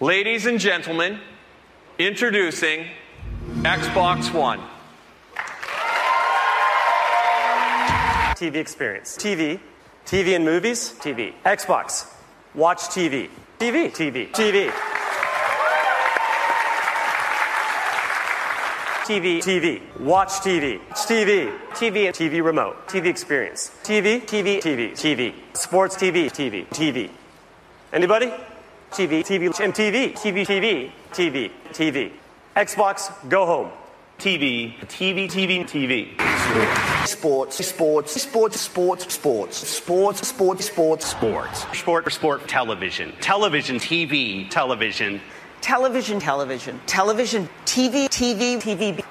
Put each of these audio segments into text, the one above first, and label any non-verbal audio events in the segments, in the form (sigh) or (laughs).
Ladies and gentlemen, introducing Xbox One. TV experience. TV. TV and movies. TV. Xbox. Watch TV. TV. TV. TV. TV. TV. Watch TV. TV. TV TV remote. TV experience. TV. TV. TV. TV. Sports TV. TV. TV. Anybody? TV. TV. And TV. TV. TV. TV. TV. Xbox. Go home. TV, TV, TV, TV. Sports, sports, sports, sports, sports, sports, sports, sports, Sports. Sport, sport, television. Television, TV, television. Television, television, television, TV, TV, TV.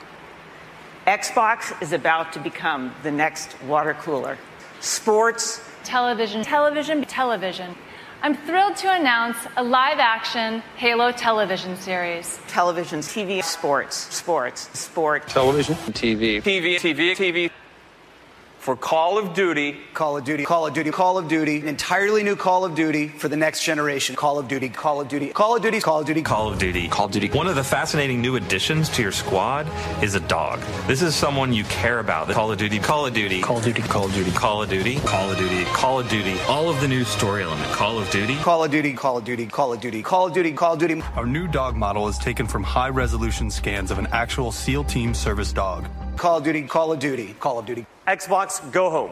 Xbox is about to become the next water cooler. Sports, television, television, television. I'm thrilled to announce a live action Halo television series. television, TV, sports, sports, sport. Television, TV. TV, TV, TV. For Call of Duty, Call of Duty, Call of Duty, Call of Duty, an entirely new Call of Duty for the next generation. Call of Duty, Call of Duty, Call of Duty, Call of Duty, Call of Duty. Call of Duty. One of the fascinating new additions to your squad is a dog. This is someone you care about. Call of Duty. Call of Duty. Call of Duty, Call of Duty. Call of Duty. Call of Duty. Call of Duty. All of the new story element. Call of Duty. Call of Duty, Call of Duty, Call of Duty, Call of Duty, Call of Duty. Our new dog model is taken from high resolution scans of an actual SEAL team service dog. Call of Duty, Call of Duty, Call of Duty. Xbox. Go home.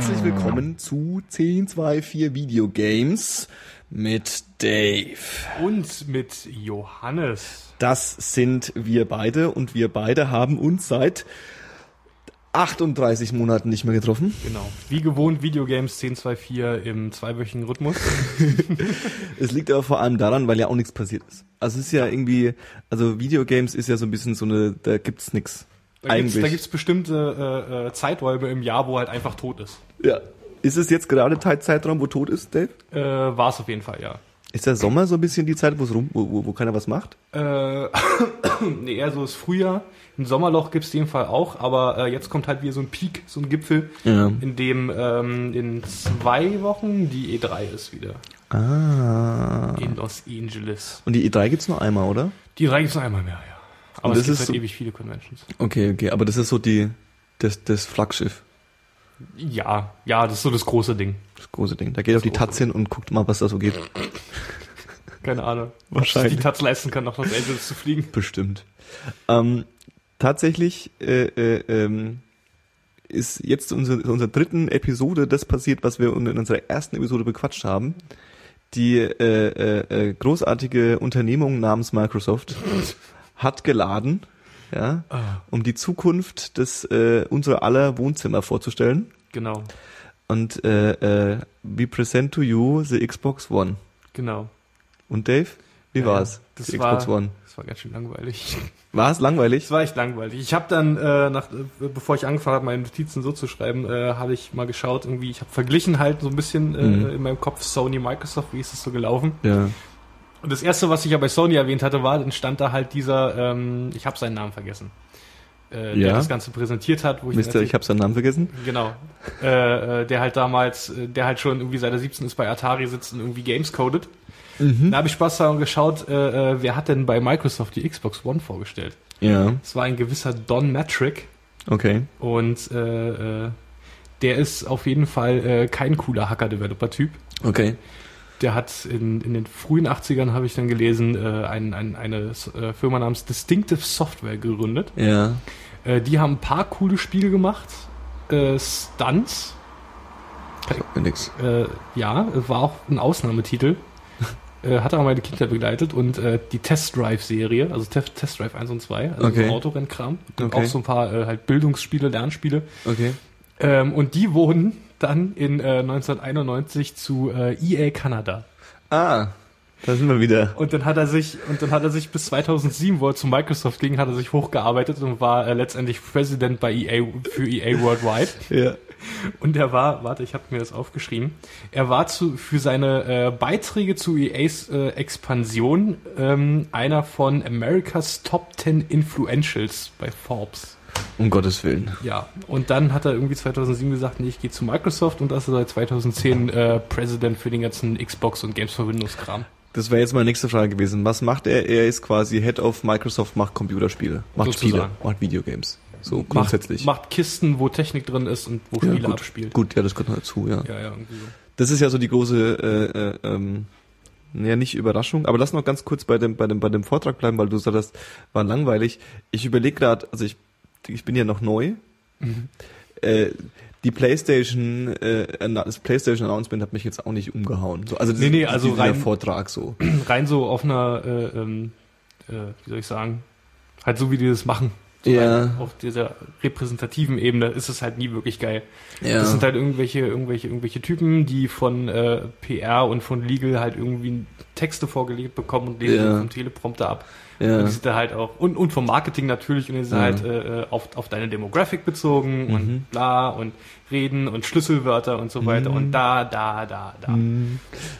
Herzlich willkommen zu 1024 Videogames mit Dave. Und mit Johannes. Das sind wir beide und wir beide haben uns seit 38 Monaten nicht mehr getroffen. Genau. Wie gewohnt Videogames 1024 im zweiwöchigen Rhythmus. (laughs) Es liegt aber vor allem daran, weil ja auch nichts passiert ist. Also es ist ja irgendwie, also Videogames ist ja so ein bisschen so eine, da gibt's nix. Da da gibt's bestimmte äh, äh, Zeiträume im Jahr, wo halt einfach tot ist. ja. Ist es jetzt gerade Zeit- Zeitraum, wo tot ist, Dave? Äh, War es auf jeden Fall, ja. Ist der Sommer so ein bisschen die Zeit, wo es rum, wo, wo, keiner was macht? Äh, (coughs) nee, eher so ist Frühjahr. Ein Sommerloch gibt's in dem Fall auch, aber äh, jetzt kommt halt wieder so ein Peak, so ein Gipfel, Ja. in dem ähm, in zwei Wochen die E3 ist wieder. Ah. In Los Angeles. Und die E3 gibt's nur einmal, oder? Die E3 gibt's noch einmal mehr, ja. Aber Und es das gibt ist halt so- ewig viele Conventions. Okay, okay, aber das ist so die, das, das Flaggschiff. Ja, ja, das ist so das große Ding. Das große Ding. Da geht auf die Taz hin und guckt mal, was da so geht. (laughs) Keine Ahnung. Wahrscheinlich. Die Taz leisten kann, nach Los Angeles zu fliegen. Bestimmt. Ähm, tatsächlich äh, äh, ähm, ist jetzt unsere, unserer dritten Episode das passiert, was wir in unserer ersten Episode bequatscht haben. Die äh, äh, äh, großartige Unternehmung namens Microsoft (laughs) hat geladen, ja, um die Zukunft des äh, unserer aller Wohnzimmer vorzustellen. Genau, Und äh, äh, we present to you the Xbox One. genau. Und Dave, wie Ja, war's? Das die war, Xbox One. Das war ganz schön langweilig. (laughs) War es langweilig? Es war echt langweilig. Ich habe dann, äh, nach, äh, bevor ich angefangen habe, meine Notizen so zu schreiben, äh, habe ich mal geschaut, irgendwie, ich habe verglichen halt so ein bisschen äh, Mhm. in meinem Kopf Sony, Microsoft, wie ist das so gelaufen? Ja. Und das erste, was ich ja bei Sony erwähnt hatte, war, dann stand da halt dieser, ähm, ich habe seinen Namen vergessen, äh, Ja. der das Ganze präsentiert hat, wo ich Mister, ich habe seinen Namen vergessen. Genau. Äh, äh, der halt damals, äh, der halt schon irgendwie seit er 17 ist bei Atari sitzt und irgendwie Games codet. Mhm. Da habe ich Spaß daran geschaut, äh, äh, wer hat denn bei Microsoft die Xbox One vorgestellt? Ja, Es war ein gewisser Don Metric okay. und äh, äh, der ist auf jeden Fall äh, kein cooler Hacker-Developer-Typ. Okay. Der hat in, in den frühen 80ern, habe ich dann gelesen, äh, ein, ein, eine äh, Firma namens Distinctive Software gegründet. Ja. Äh, die haben ein paar coole Spiele gemacht. Äh, Stunts, mir nix. äh, ja, war auch ein Ausnahmetitel. (laughs) äh, hat auch meine Kinder begleitet und äh, die Test Drive Serie, also Test, Test Drive 1 und 2, also Okay. so Okay. auch so ein paar äh, halt Bildungsspiele, Lernspiele. Okay. Ähm, und die wurden dann in äh, 1991 zu äh, EA Kanada. Ah, da sind wir wieder. Und dann hat er sich und dann hat er sich bis 2007, wo er zu Microsoft ging, hat er sich hochgearbeitet und war äh, letztendlich President bei EA für EA Worldwide. (laughs) Ja. Und er war, warte, ich habe mir das aufgeschrieben. Er war zu, für seine äh, Beiträge zu EAs äh, Expansion ähm, einer von America's Top 10 Influentials bei Forbes. Um Gottes Willen. Ja, und dann hat er irgendwie 2007 gesagt, nee, ich gehe zu Microsoft und das ist er seit 2010 äh, President für den ganzen Xbox und Games for Windows Kram. Das wäre jetzt meine nächste Frage gewesen. Was macht er? Er ist quasi Head of Microsoft, macht Computerspiele, macht Spiele, Sozusagen. macht Videogames. So grundsätzlich. Macht, macht Kisten, wo Technik drin ist und wo ja, Spiele gut. abspielt. Gut, ja, das gehört dazu, ja. Ja, ja, irgendwie so. Das ist ja so die große, äh, äh, ähm, ja nicht Überraschung, aber lass noch ganz kurz bei dem, bei dem, bei dem Vortrag bleiben, weil du sagst, war langweilig. Ich überlege gerade, also ich, ich bin ja noch neu. Mhm. Äh, die PlayStation, äh, das PlayStation Announcement hat mich jetzt auch nicht umgehauen. So, also Nee, nee, also rein- Vortrag so. (clears throat) Rein so auf einer, äh, ähm, äh, wie soll ich sagen, halt so wie die das machen. So Ja. Auf dieser repräsentativen Ebene ist es halt nie wirklich geil. Ja. Das sind halt irgendwelche, irgendwelche, irgendwelche Typen, die von äh, PR und von Legal halt irgendwie Texte vorgelegt bekommen und lesen Ja. vom Teleprompter ab. Ja. Und die sind da halt auch, und, und vom Marketing natürlich, und die sind Ja. halt äh, auf, auf deine Demographic bezogen Mhm. und bla und reden und Schlüsselwörter und so weiter Mhm. und da, da, da, da.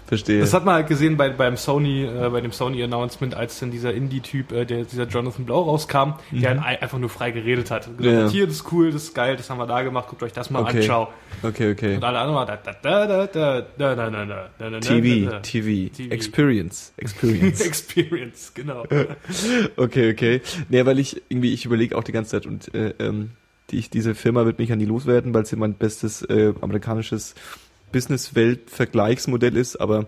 Verstehe. Das hat man halt gesehen bei, beim Sony, äh, bei dem Sony-Announcement, als dann dieser Indie-Typ, äh, der, dieser Jonathan Blau rauskam, der Mhm. halt ein- einfach nur frei geredet hat. Und gesagt Ja. hat, Hier, das ist cool, das ist geil, das haben wir da gemacht, guckt euch das mal Okay. an, ciao. Okay, okay. Und alle anderen da, da, da, da, da, da, da, da, da, da, TV, da, da. TV, TV. Experience, Experience. Experience, genau. Okay, okay. Nee, weil ich irgendwie, ich überlege auch die ganze Zeit und äh, ähm, die, ich, diese Firma wird mich ja nie loswerden, weil sie mein bestes äh, amerikanisches Business-Welt-Vergleichsmodell ist, aber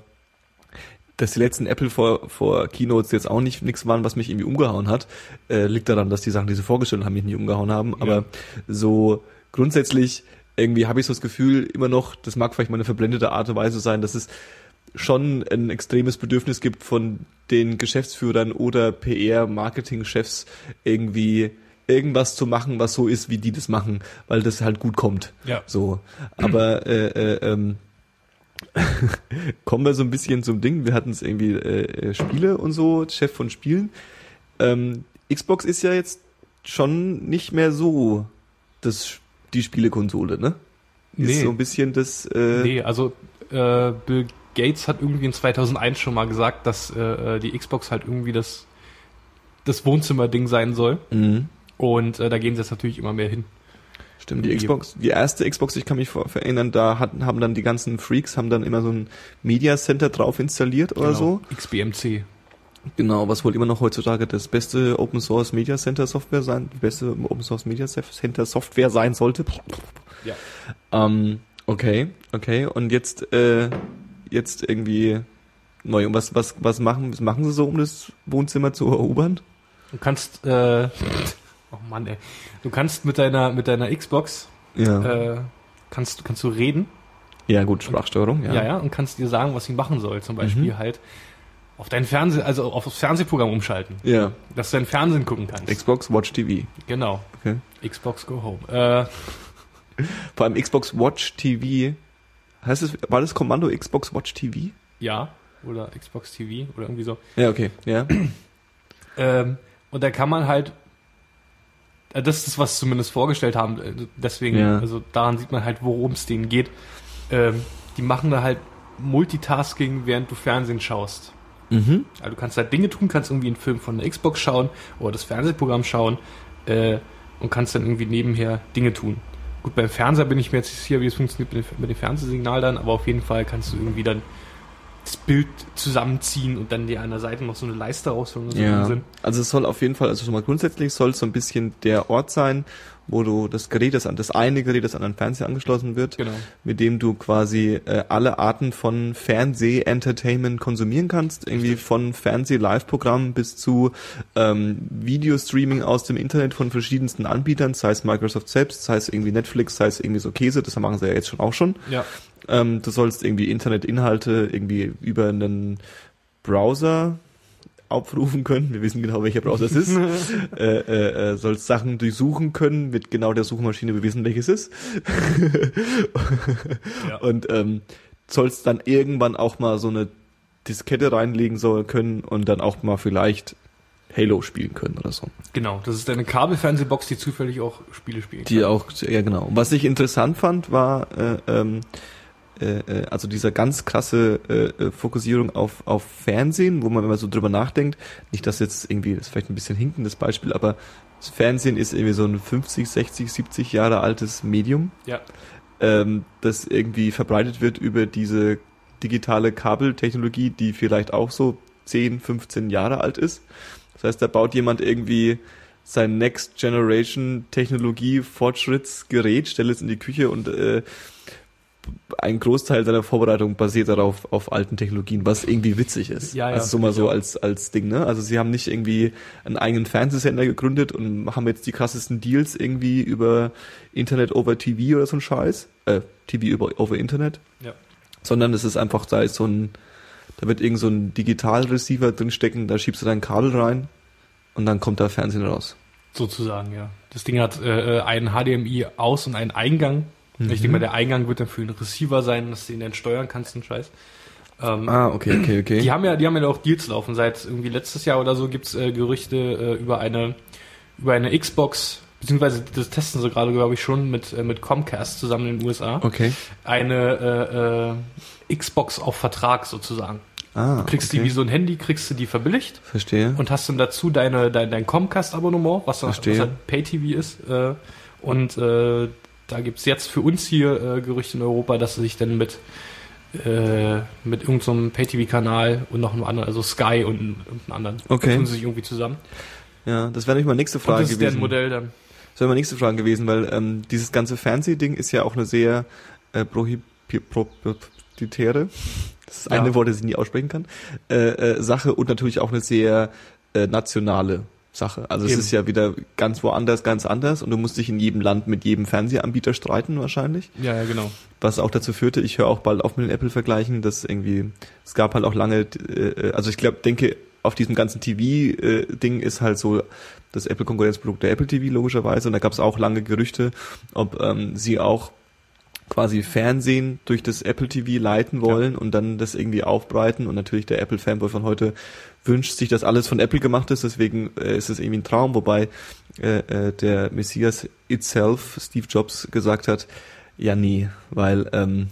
dass die letzten Apple vor, vor Keynotes jetzt auch nicht nichts waren, was mich irgendwie umgehauen hat, äh, liegt daran, dass die Sachen, die sie vorgestellt haben, mich nicht umgehauen haben. Aber so grundsätzlich irgendwie habe ich so das Gefühl immer noch, das mag vielleicht mal eine verblendete Art und Weise sein, dass es schon ein extremes Bedürfnis gibt von den Geschäftsführern oder PR-Marketing-Chefs irgendwie irgendwas zu machen, was so ist, wie die das machen, weil das halt gut kommt. Ja. So. Aber äh, äh, ähm, (laughs) kommen wir so ein bisschen zum Ding. Wir hatten es irgendwie äh, äh, Spiele und so, Chef von Spielen. Ähm, Xbox ist ja jetzt schon nicht mehr so das die Spielekonsole, ne? Ist Nee. so ein bisschen das äh, Nee, also äh, Bill Gates hat irgendwie in 2001 schon mal gesagt, dass äh, die Xbox halt irgendwie das, das Wohnzimmerding sein soll. Mhm. Und äh, da gehen sie jetzt natürlich immer mehr hin. Stimmt, die Xbox, die erste Xbox, ich kann mich erinnern, da hatten, haben dann die ganzen Freaks, haben dann immer so ein Media Center drauf installiert oder Genau. so. XBMC. Genau, was wohl immer noch heutzutage das beste Open Source Media Center Software sein, die beste Open Source Media Center Software sein sollte. Ja. Ähm, okay, okay. Und jetzt, äh, jetzt irgendwie neu. Und was, was, was machen, was machen sie so, um das Wohnzimmer zu erobern? Du kannst, äh, (laughs) oh Mann, ey. Du kannst mit deiner, mit deiner Xbox, Ja. äh, kannst, kannst du reden. ja, gut, Sprachsteuerung, ja. Ja. ja, und kannst dir sagen, was sie machen soll. Zum Beispiel Mhm. halt auf dein Fernseh, also auf das Fernsehprogramm umschalten. Ja. Dass du dein Fernsehen gucken kannst. Xbox Watch TV. genau. Okay. Xbox Go Home. Äh, (laughs) Vor allem Xbox Watch TV. Heißt es, war das Kommando Xbox Watch TV? ja. Oder Xbox TV oder irgendwie so. Ja, okay, ja. Ähm, und da kann man halt, äh, das ist das, was sie zumindest vorgestellt haben. äh, Deswegen, Ja. also daran sieht man halt, worum es denen geht. Ähm, die machen da halt Multitasking, während du Fernsehen schaust. Mhm. Also du kannst halt Dinge tun, kannst irgendwie einen Film von der Xbox schauen oder das Fernsehprogramm schauen äh, und kannst dann irgendwie nebenher Dinge tun. Gut, beim Fernseher bin ich mir jetzt nicht sicher, wie es funktioniert mit dem, Fernsehsignal dann, aber auf jeden Fall kannst du irgendwie dann das Bild zusammenziehen und dann dir an der Seite noch so eine Leiste rausholen so Ja, also es soll auf jeden Fall, also schon mal grundsätzlich soll es so ein bisschen der Ort sein, wo du das Gerät, das an das eine Gerät, das an einen Fernseher angeschlossen wird, Genau. mit dem du quasi äh, alle Arten von Fernseh-Entertainment konsumieren kannst, irgendwie von Fernseh-Live-Programmen bis zu ähm, Videostreaming aus dem Internet von verschiedensten Anbietern, sei es Microsoft selbst, sei es irgendwie Netflix, sei es irgendwie so Käse, das machen sie ja jetzt schon auch schon. Ja. Ähm, du sollst irgendwie Internetinhalte irgendwie über einen Browser aufrufen können. Wir wissen genau, welcher Browser es ist. (laughs) äh, äh, äh, sollst Sachen durchsuchen können mit genau der Suchmaschine. Wir wissen, welches es ist. (laughs) Ja. Und ähm, sollst dann irgendwann auch mal so eine Diskette reinlegen sollen können und dann auch mal vielleicht Halo spielen können oder so. Genau, das ist eine Kabelfernsehbox, die zufällig auch Spiele spielen Die auch, ja genau. Was ich interessant fand, war äh, ähm, äh, äh, also dieser ganz krasse äh, äh, Fokussierung auf, auf Fernsehen, wo man, wenn man so drüber nachdenkt, nicht, dass jetzt irgendwie, das ist vielleicht ein bisschen hinkendes Beispiel, aber das Fernsehen ist irgendwie so ein 50, 60, 70 Jahre altes Medium, Ja, ähm, das irgendwie verbreitet wird über diese digitale Kabeltechnologie, die vielleicht auch so 10, 15 Jahre alt ist. Das heißt, da baut jemand irgendwie sein Next Generation Technologie Fortschrittsgerät, stellt es in die Küche und äh, ein Großteil seiner Vorbereitung basiert darauf auf alten Technologien, was irgendwie witzig ist. Ja, ja, also so mal so als als Ding, ne? Also sie haben nicht irgendwie einen eigenen Fernsehsender gegründet und haben jetzt die krassesten Deals irgendwie über Internet over TV oder so ein Scheiß, äh, TV über over Internet, ja. sondern es ist einfach da ist so ein da wird irgend so ein Digital-Receiver drinstecken, da schiebst du dein Kabel rein und dann kommt da Fernsehen raus. Sozusagen, ja. Das Ding hat äh, einen HDMI aus und einen Eingang. Ich denke mal, der Eingang wird dann für einen Receiver sein, dass du ihn dann steuern kannst und Scheiß. Ähm, Ah, okay, okay, okay. Die haben ja, die haben ja auch Deals laufen. Seit irgendwie letztes Jahr oder so gibt's äh, Gerüchte äh, über eine über eine Xbox, beziehungsweise das testen sie gerade, glaube ich, schon mit äh, mit Comcast zusammen in den USA. okay. Eine äh, äh, Xbox auf Vertrag sozusagen. Ah, Du kriegst okay. die wie so ein Handy, kriegst du die verbilligt Verstehe. und hast dann dazu deine, dein, dein Comcast-Abonnement, was, dann- was halt Pay-TV ist. Äh, und äh, da gibt's jetzt für uns hier äh, Gerüchte in Europa, dass sie sich dann mit, äh, mit irgendeinem Pay-TV-Kanal und noch einem anderen, also Sky und, und einem anderen, Okay. tun sie sich irgendwie zusammen. Ja, das wäre nämlich meine nächste Und Frage das ist gewesen. Modell dann. Das wäre meine nächste Frage gewesen, weil ähm, dieses ganze Fernsehding ist ja auch eine sehr äh, prohibi- pro- proprietäre, das ist Ja. eine Wort, das ich nie aussprechen kann, äh, äh, Sache und natürlich auch eine sehr äh, nationale Sache. Also es Eben. ist ja wieder ganz woanders, ganz anders und du musst dich in jedem Land mit jedem Fernsehanbieter streiten wahrscheinlich. Ja, ja, genau. was auch dazu führte, ich höre auch bald auf mit den Apple-Vergleichen, dass irgendwie, es gab halt auch lange, äh, also ich glaube, denke, auf diesem ganzen TV-Ding ist halt so das Apple-Konkurrenzprodukt der Apple TV logischerweise und da gab es auch lange Gerüchte, ob ähm, sie auch quasi Fernsehen durch das Apple TV leiten wollen und dann das irgendwie aufbreiten und natürlich der Apple-Fanboy von heute wünscht sich, dass alles von Apple gemacht ist, deswegen äh, ist es irgendwie ein Traum, wobei äh, äh, der Messias itself, Steve Jobs, gesagt hat, ja nee, weil ähm,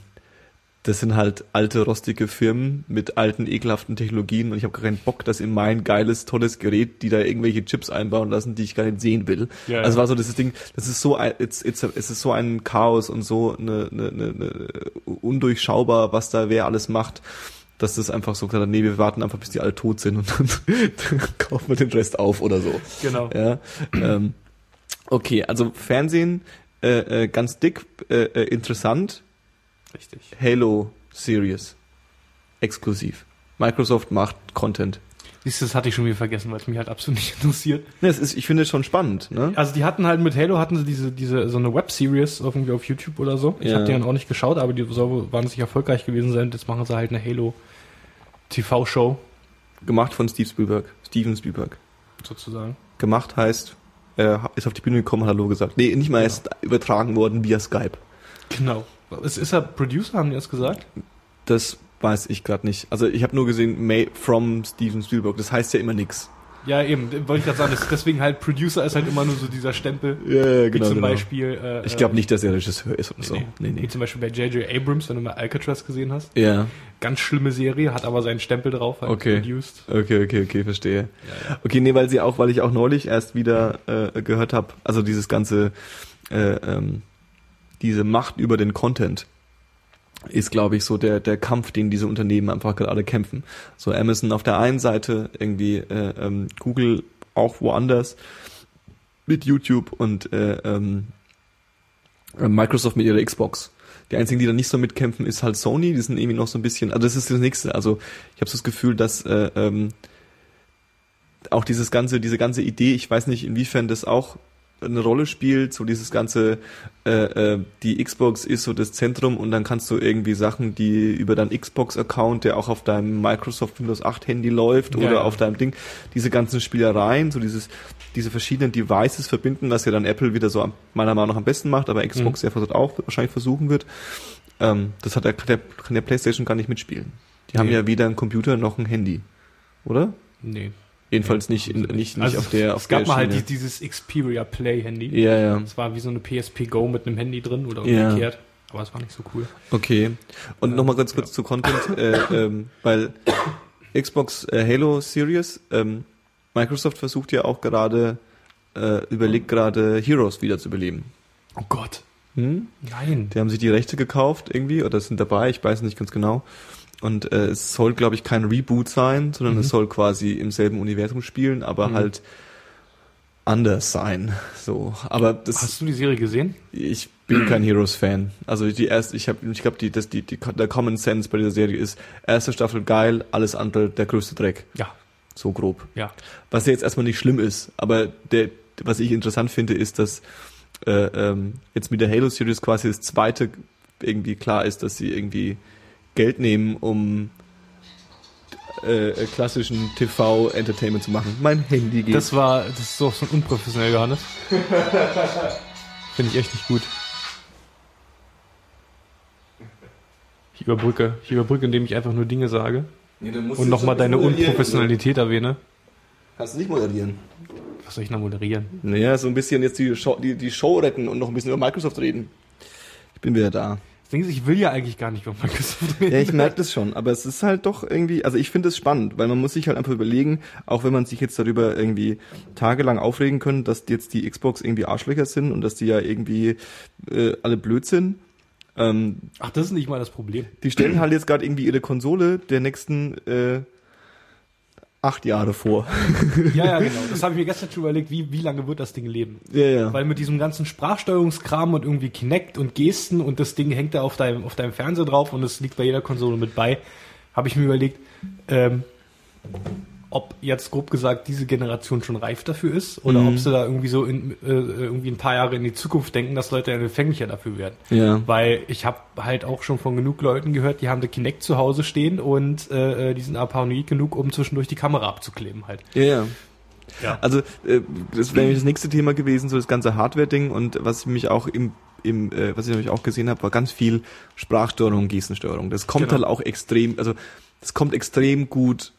das sind halt alte, rostige Firmen mit alten, ekelhaften Technologien und ich habe gar keinen Bock, dass in mein geiles, tolles Gerät, die da irgendwelche Chips einbauen lassen, die ich gar nicht sehen will. Ja, also war so dieses Ding, das ist so ein, it's, it's es ist so ein Chaos und so eine, eine, eine, eine undurchschaubar, was da wer alles macht, dass das einfach so gesagt hat, nee, wir warten einfach, bis die alle tot sind und dann, (laughs) dann kaufen wir den Rest auf oder so. Genau. Ja, ähm, okay, also Fernsehen äh, äh, ganz dick, äh, äh, interessant. Richtig. Halo Series. Exklusiv. Microsoft macht Content. Siehst du, das hatte ich schon wieder vergessen, weil es mich halt absolut nicht (laughs) interessiert. Ne, es ist, ich finde es schon spannend, ne? Also die hatten halt mit Halo hatten sie diese diese so eine Web-Series auf, irgendwie auf YouTube oder so. Ich Ja. habe die dann auch nicht geschaut, aber die soll wahnsinnig erfolgreich gewesen sein. Jetzt machen sie halt eine Halo TV-Show Gemacht von Steve Spielberg. Steven Spielberg. sozusagen. Gemacht heißt, er ist auf die Bühne gekommen, hat Hallo gesagt. Nee, nicht mal, er ist übertragen worden via Skype. Genau. Es ist er Producer, haben die das gesagt? Das weiß ich gerade nicht. Also ich habe nur gesehen, made from Steven Spielberg. Das heißt ja immer nix. Ja, eben, wollte ich gerade sagen. Deswegen halt Producer ist halt immer nur so dieser Stempel. Ja, ja, wie genau, zum genau. Beispiel. Äh, Ich glaube äh, nicht, dass er Regisseur ist oder so. Nee, Nee, Wie nee. zum Beispiel bei J.J. Abrams, wenn du mal Alcatraz gesehen hast. Ja. Ganz schlimme Serie, hat aber seinen Stempel drauf, halt Okay. produced. Okay, okay, okay, verstehe. Ja, ja. Okay, nee, weil sie auch, weil ich auch neulich erst wieder äh, gehört habe, also dieses ganze, äh, ähm, diese Macht über den Content ist, glaube ich, so der der Kampf, den diese Unternehmen einfach gerade kämpfen. So Amazon auf der einen Seite, irgendwie äh, ähm, Google auch woanders mit YouTube und äh, ähm, äh, Microsoft mit ihrer Xbox. Die einzigen, die da nicht so mitkämpfen, ist halt Sony. Die sind irgendwie noch so ein bisschen. Also das ist das nächste. Also ich habe so das Gefühl, dass äh, ähm, auch dieses ganze, diese ganze Idee, ich weiß nicht, inwiefern das auch eine Rolle spielt, so dieses ganze, äh, äh, die Xbox ist so das Zentrum und dann kannst du irgendwie Sachen, die über deinen Xbox-Account, der auch auf deinem Microsoft Windows 8 Handy läuft Ja, oder ja. auf deinem Ding, diese ganzen Spielereien, so dieses, diese verschiedenen Devices verbinden, was ja dann Apple wieder so am- meiner Meinung nach am besten macht, aber Xbox ja versucht auch wahrscheinlich versuchen wird. Ähm, das hat der, kann der, kann der PlayStation gar nicht mitspielen. Die haben Nee. ja weder einen Computer noch ein Handy, oder? Nee. Jedenfalls nicht, in, nicht, nicht Also, auf der, auf es gab der mal halt Schiene. die- dieses Xperia Play Handy. Ja, ja. Es war wie so eine PSP Go mit einem Handy drin oder Ja. umgekehrt. Aber es war nicht so cool. Okay. Und nochmal ganz kurz zu Content, äh, ähm, weil Xbox äh, Halo Series, ähm, Microsoft versucht ja auch gerade, äh, überlegt gerade Heroes wieder zu beleben. Oh Gott. Hm? Nein. Die haben sich die Rechte gekauft irgendwie oder sind dabei, ich weiß nicht ganz genau. Und äh, es soll, glaube ich, kein Reboot sein, sondern Mhm. es soll quasi im selben Universum spielen, aber Mhm. halt anders sein. So, aber das Hast du die Serie gesehen? ich bin kein Heroes-Fan. Also die erste, ich habe, ich glaube, die, das, die, die, der Common Sense bei dieser Serie ist, erste Staffel geil, alles andere der größte Dreck. Ja. So grob. Ja. Was ja jetzt erstmal nicht schlimm ist, aber der, was ich interessant finde, ist, dass äh, ähm, jetzt mit der Halo-Series quasi das zweite irgendwie klar ist, dass sie irgendwie Geld nehmen, um äh, klassischen TV-Entertainment zu machen. Mein Handy geht. Das war, das ist doch so unprofessionell, Johannes. (laughs) Finde ich echt nicht gut. Ich überbrücke, ich überbrücke, indem ich einfach nur Dinge sage Nee, und nochmal deine Unprofessionalität erwähne. Kannst du nicht moderieren. Was soll ich noch moderieren? Naja, so ein bisschen jetzt die Show, die, die Show retten und noch ein bisschen über Microsoft reden. Ich bin wieder da. Ist, ich will ja eigentlich gar nicht über Microsoft reden. Ja, ich merke das schon, aber es ist halt doch irgendwie, also ich finde es spannend, weil man muss sich halt einfach überlegen, auch wenn man sich jetzt darüber irgendwie tagelang aufregen können, dass jetzt die Xbox irgendwie Arschlöcher sind und dass die ja irgendwie äh, alle blöd sind. Ähm, Ach, das ist nicht mal das Problem. die stellen halt jetzt gerade irgendwie ihre Konsole der nächsten äh, acht Jahre vor. (laughs) Ja, ja, (laughs) genau. Das habe ich mir gestern schon überlegt, wie, wie lange wird das Ding leben? Ja, ja. Weil mit diesem ganzen Sprachsteuerungskram und irgendwie Kinect und Gesten und das Ding hängt da auf deinem, auf deinem Fernseher drauf und es liegt bei jeder Konsole mit bei, habe ich mir überlegt, ähm, ob jetzt grob gesagt diese Generation schon reif dafür ist oder Mhm. ob sie da irgendwie so in, äh, irgendwie ein paar Jahre in die Zukunft denken, dass Leute empfänglicher dafür werden. Ja. Weil ich habe halt auch schon von genug Leuten gehört, die haben der Kinect zu Hause stehen und äh, äh, die sind aber paranoid genug, um zwischendurch die Kamera abzukleben halt. Ja, ja. Ja. Also äh, das wäre nämlich das nächste Thema gewesen, so das ganze Hardware-Ding und was ich mich auch im im, äh, was ich nämlich auch gesehen habe, war ganz viel Sprachsteuerung, Gestensteuerung. Das kommt Genau. halt auch extrem, also das kommt extrem gut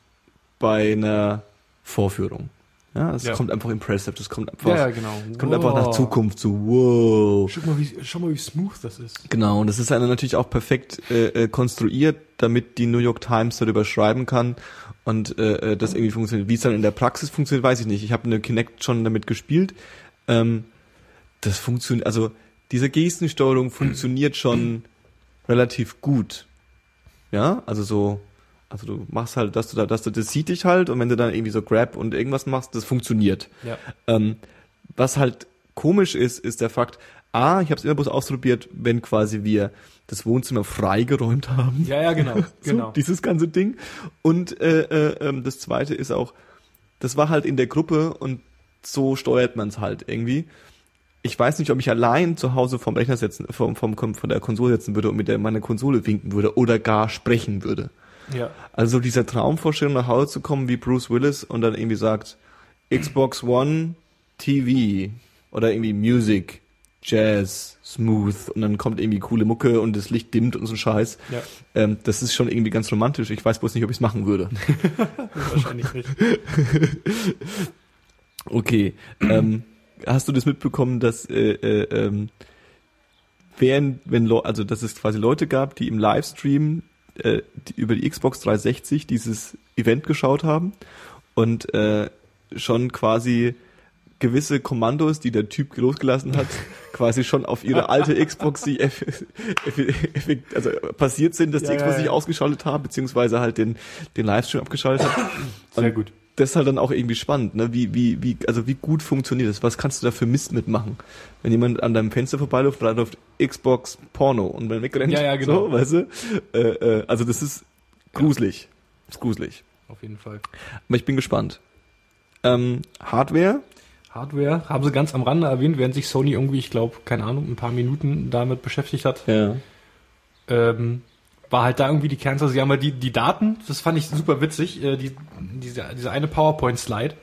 bei einer Vorführung. Ja, es Ja. kommt einfach impressive, das kommt einfach, Ja, genau. es kommt einfach nach Wow. Zukunft, so wow. Schau mal, wie, schau mal, wie smooth das ist. Genau, und das ist dann natürlich auch perfekt äh, äh, konstruiert, damit die New York Times darüber schreiben kann und äh, äh, das irgendwie funktioniert. Wie es dann in der Praxis funktioniert, weiß ich nicht. Ich habe eine Kinect schon damit gespielt. Ähm, das funktioniert, also diese Gestensteuerung funktioniert schon relativ gut. Ja, also so, also du machst halt, dass du da, dass du, das sieht dich halt und wenn du dann irgendwie so Grab und irgendwas machst, das funktioniert. Ja. Ähm, was halt komisch ist, ist der Fakt, A, ich habe es immer bloß ausprobiert, wenn quasi wir das Wohnzimmer freigeräumt haben. Ja, ja, genau, (laughs) So, genau. dieses ganze Ding. Und äh, äh, ähm, das zweite ist auch, das war halt in der Gruppe und so steuert man es halt irgendwie. Ich weiß nicht, ob ich allein zu Hause vom Rechner setzen, vom, vom, von der Konsole setzen würde und mit der meine Konsole winken würde oder gar sprechen würde. Ja. Also dieser Traumvorstellung nach Hause zu kommen wie Bruce Willis und dann irgendwie sagt Xbox One TV oder irgendwie Music, Jazz, Smooth und dann kommt irgendwie coole Mucke und das Licht dimmt und so ein Scheiß. Ja. Ähm, das ist schon irgendwie ganz romantisch. Ich weiß bloß nicht, ob ich es machen würde. (laughs) Wahrscheinlich nicht. (laughs) Okay. ähm, hast du das mitbekommen, dass äh, äh, ähm, während, wenn also dass es quasi Leute gab, die im Livestream äh, die über die Xbox 360 dieses Event geschaut haben und äh, schon quasi gewisse Kommandos, die der Typ losgelassen hat, (laughs) quasi schon auf ihre alte Xbox die (laughs) eff eff eff also passiert sind, dass die Ja, Xbox ja, sich ja. ausgeschaltet haben, beziehungsweise halt den, den Livestream abgeschaltet hat. Sehr Und gut. Das ist halt dann auch irgendwie spannend, ne? Wie, wie, wie, also wie gut funktioniert das? Was kannst du da für Mist mitmachen? Wenn jemand an deinem Fenster vorbeiläuft, dann läuft Xbox Porno und dann wegrennt. Ja, ja, genau. So, weißt du? Äh, äh, also das ist gruselig. Das ist gruselig. Auf jeden Fall. Aber ich bin gespannt. Ähm, Hardware, Hardware haben sie ganz am Rande erwähnt, während sich Sony irgendwie, ich glaube, keine Ahnung, ein paar Minuten damit beschäftigt hat. Ja. Ähm, war halt da irgendwie die Kernsache. Sie haben halt die, die Daten, das fand ich super witzig, äh, die, diese, diese eine PowerPoint-Slide,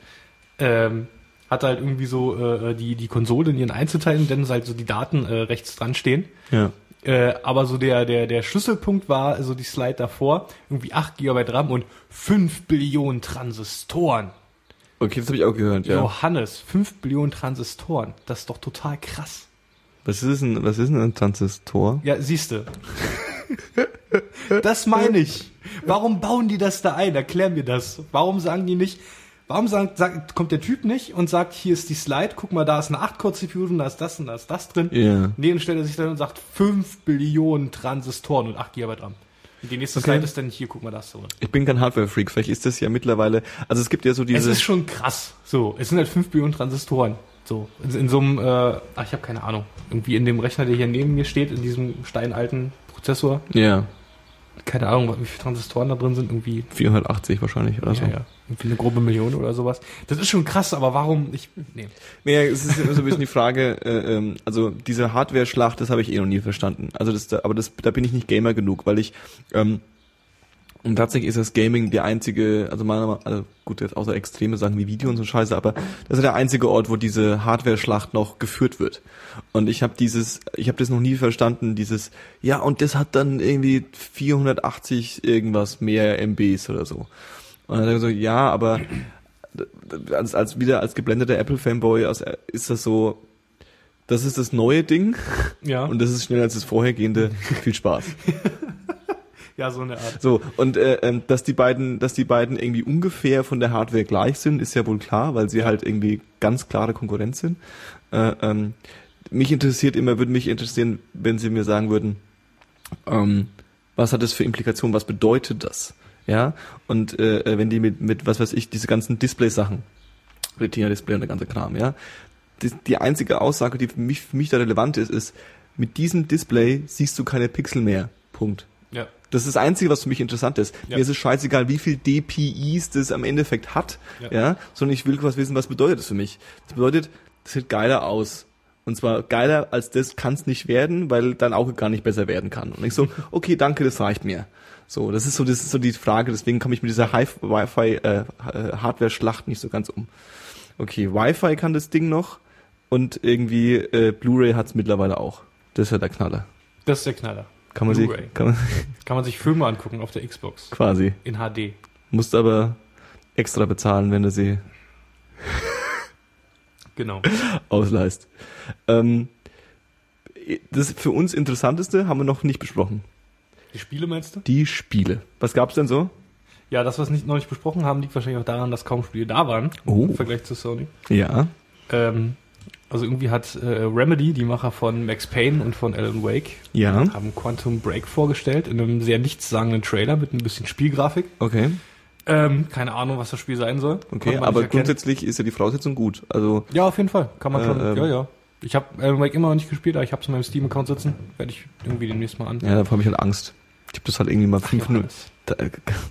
ähm, hat halt irgendwie so äh, die, die Konsole in ihren Einzelteilen, denn halt so die Daten äh, rechts dran stehen. Ja. Äh, aber so der, der, der Schlüsselpunkt war so die Slide davor, irgendwie 8 GB RAM und 5 Billionen Transistoren. Okay, das habe ich auch gehört, ja. Johannes, 5 Billionen Transistoren. Das ist doch total krass. Was ist denn, was ist denn ein Transistor? Ja, siehste. (laughs) das meine ich. Warum bauen die das da ein? Erklär mir das. Warum sagen die nicht, warum sagt, sagt, kommt der Typ nicht und sagt, hier ist die Slide, guck mal, da ist eine 8-Core-CPU, da ist das und da ist das drin. Ja. Nee, dann stellt er sich dann und sagt, 5 Billionen Transistoren und 8 GB RAM. Und die nächste Okay. Slide ist dann hier, guck mal, das drin. Ich bin kein Hardware-Freak, vielleicht ist das ja mittlerweile, also es gibt ja so Es diese, ist schon krass. So, es sind halt 5 Billionen Transistoren. So, in, in so einem, äh, ach, ich habe keine Ahnung, irgendwie in dem Rechner, der hier neben mir steht, in diesem steinalten Prozessor, ja, keine Ahnung, wie viele Transistoren da drin sind, irgendwie 480 wahrscheinlich oder so. Ja, ja. Irgendwie eine grobe Million oder sowas. Das ist schon krass, aber warum? Ich, nee. Naja, es ist immer so ein bisschen die Frage, äh, ähm, also diese Hardware-Schlacht, das habe ich eh noch nie verstanden. Also das, aber das, da bin ich nicht Gamer genug, weil ich, ähm, und tatsächlich ist das Gaming der einzige, also meiner Meinung also gut, jetzt außer extreme Sachen wie Video und so Scheiße, aber das ist der einzige Ort, wo diese Hardware-Schlacht noch geführt wird. Und ich habe dieses, ich habe das noch nie verstanden, dieses, ja, und das hat dann irgendwie 480 irgendwas mehr MBs oder so. Und dann so, ja, aber als, als wieder als geblendeter Apple-Fanboy ist das so, das ist das neue Ding Ja. und das ist schneller als das vorhergehende. Viel Spaß. (laughs) Ja, so eine Art. So und äh, ähm, dass die beiden, dass die beiden irgendwie ungefähr von der Hardware gleich sind, ist ja wohl klar, weil sie halt irgendwie ganz klare Konkurrenz sind. Äh, ähm, mich interessiert immer, würde mich interessieren, wenn sie mir sagen würden, ähm, was hat das für Implikationen, was bedeutet das? Ja, und äh, wenn die mit, mit, was weiß ich, diese ganzen Display-Sachen, Retina-Display und der ganze Kram, ja, die, die einzige Aussage, die für mich, für mich da relevant ist, ist, mit diesem Display siehst du keine Pixel mehr. Punkt. Das ist das Einzige, was für mich interessant ist. Ja. Mir ist es scheißegal, wie viel DPIs das am Endeffekt hat, Ja. ja. sondern ich will was wissen, was bedeutet das für mich. Das bedeutet, das sieht geiler aus. Und zwar geiler als das kann es nicht werden, weil dein Auge gar nicht besser werden kann. Und ich so, (laughs) okay, danke, das reicht mir. So, das ist so, das ist so die Frage. Deswegen komme ich mit dieser Hi- Wi-Fi äh, äh, Hardware-Schlacht nicht so ganz um. Okay, Wi-Fi kann das Ding noch und irgendwie äh, Blu-ray hat's mittlerweile auch. Das ist ja der Knaller. Das ist der Knaller. Kann man sich, kann man Kann man sich Filme angucken auf der Xbox. quasi. In HD. Musst aber extra bezahlen, wenn du sie (laughs) Genau. ausleihst. Ähm, das für uns Interessanteste haben wir noch nicht besprochen. Die Spiele meinst du? Die Spiele. Was gab's denn so? Ja, das, was wir nicht, noch nicht besprochen haben, liegt wahrscheinlich auch daran, dass kaum Spiele da waren. Oh. Im Vergleich zu Sony. Ja. Ähm, also irgendwie hat äh, Remedy, die Macher von Max Payne und von Alan Wake, Ja. haben Quantum Break vorgestellt in einem sehr nichtssagenden Trailer mit ein bisschen Spielgrafik. Okay. Ähm, keine Ahnung, was das Spiel sein soll. Okay, aber grundsätzlich ist ja die Voraussetzung gut. Also Ja, auf jeden Fall. Kann man Äh, schon. ähm, ja, ja. Ich habe Alan Wake immer noch nicht gespielt, aber ich habe es in meinem Steam-Account sitzen. Werde ich irgendwie demnächst mal an. ja, da habe ich halt Angst. Ich habe das halt irgendwie mal fünf Minuten. Johannes.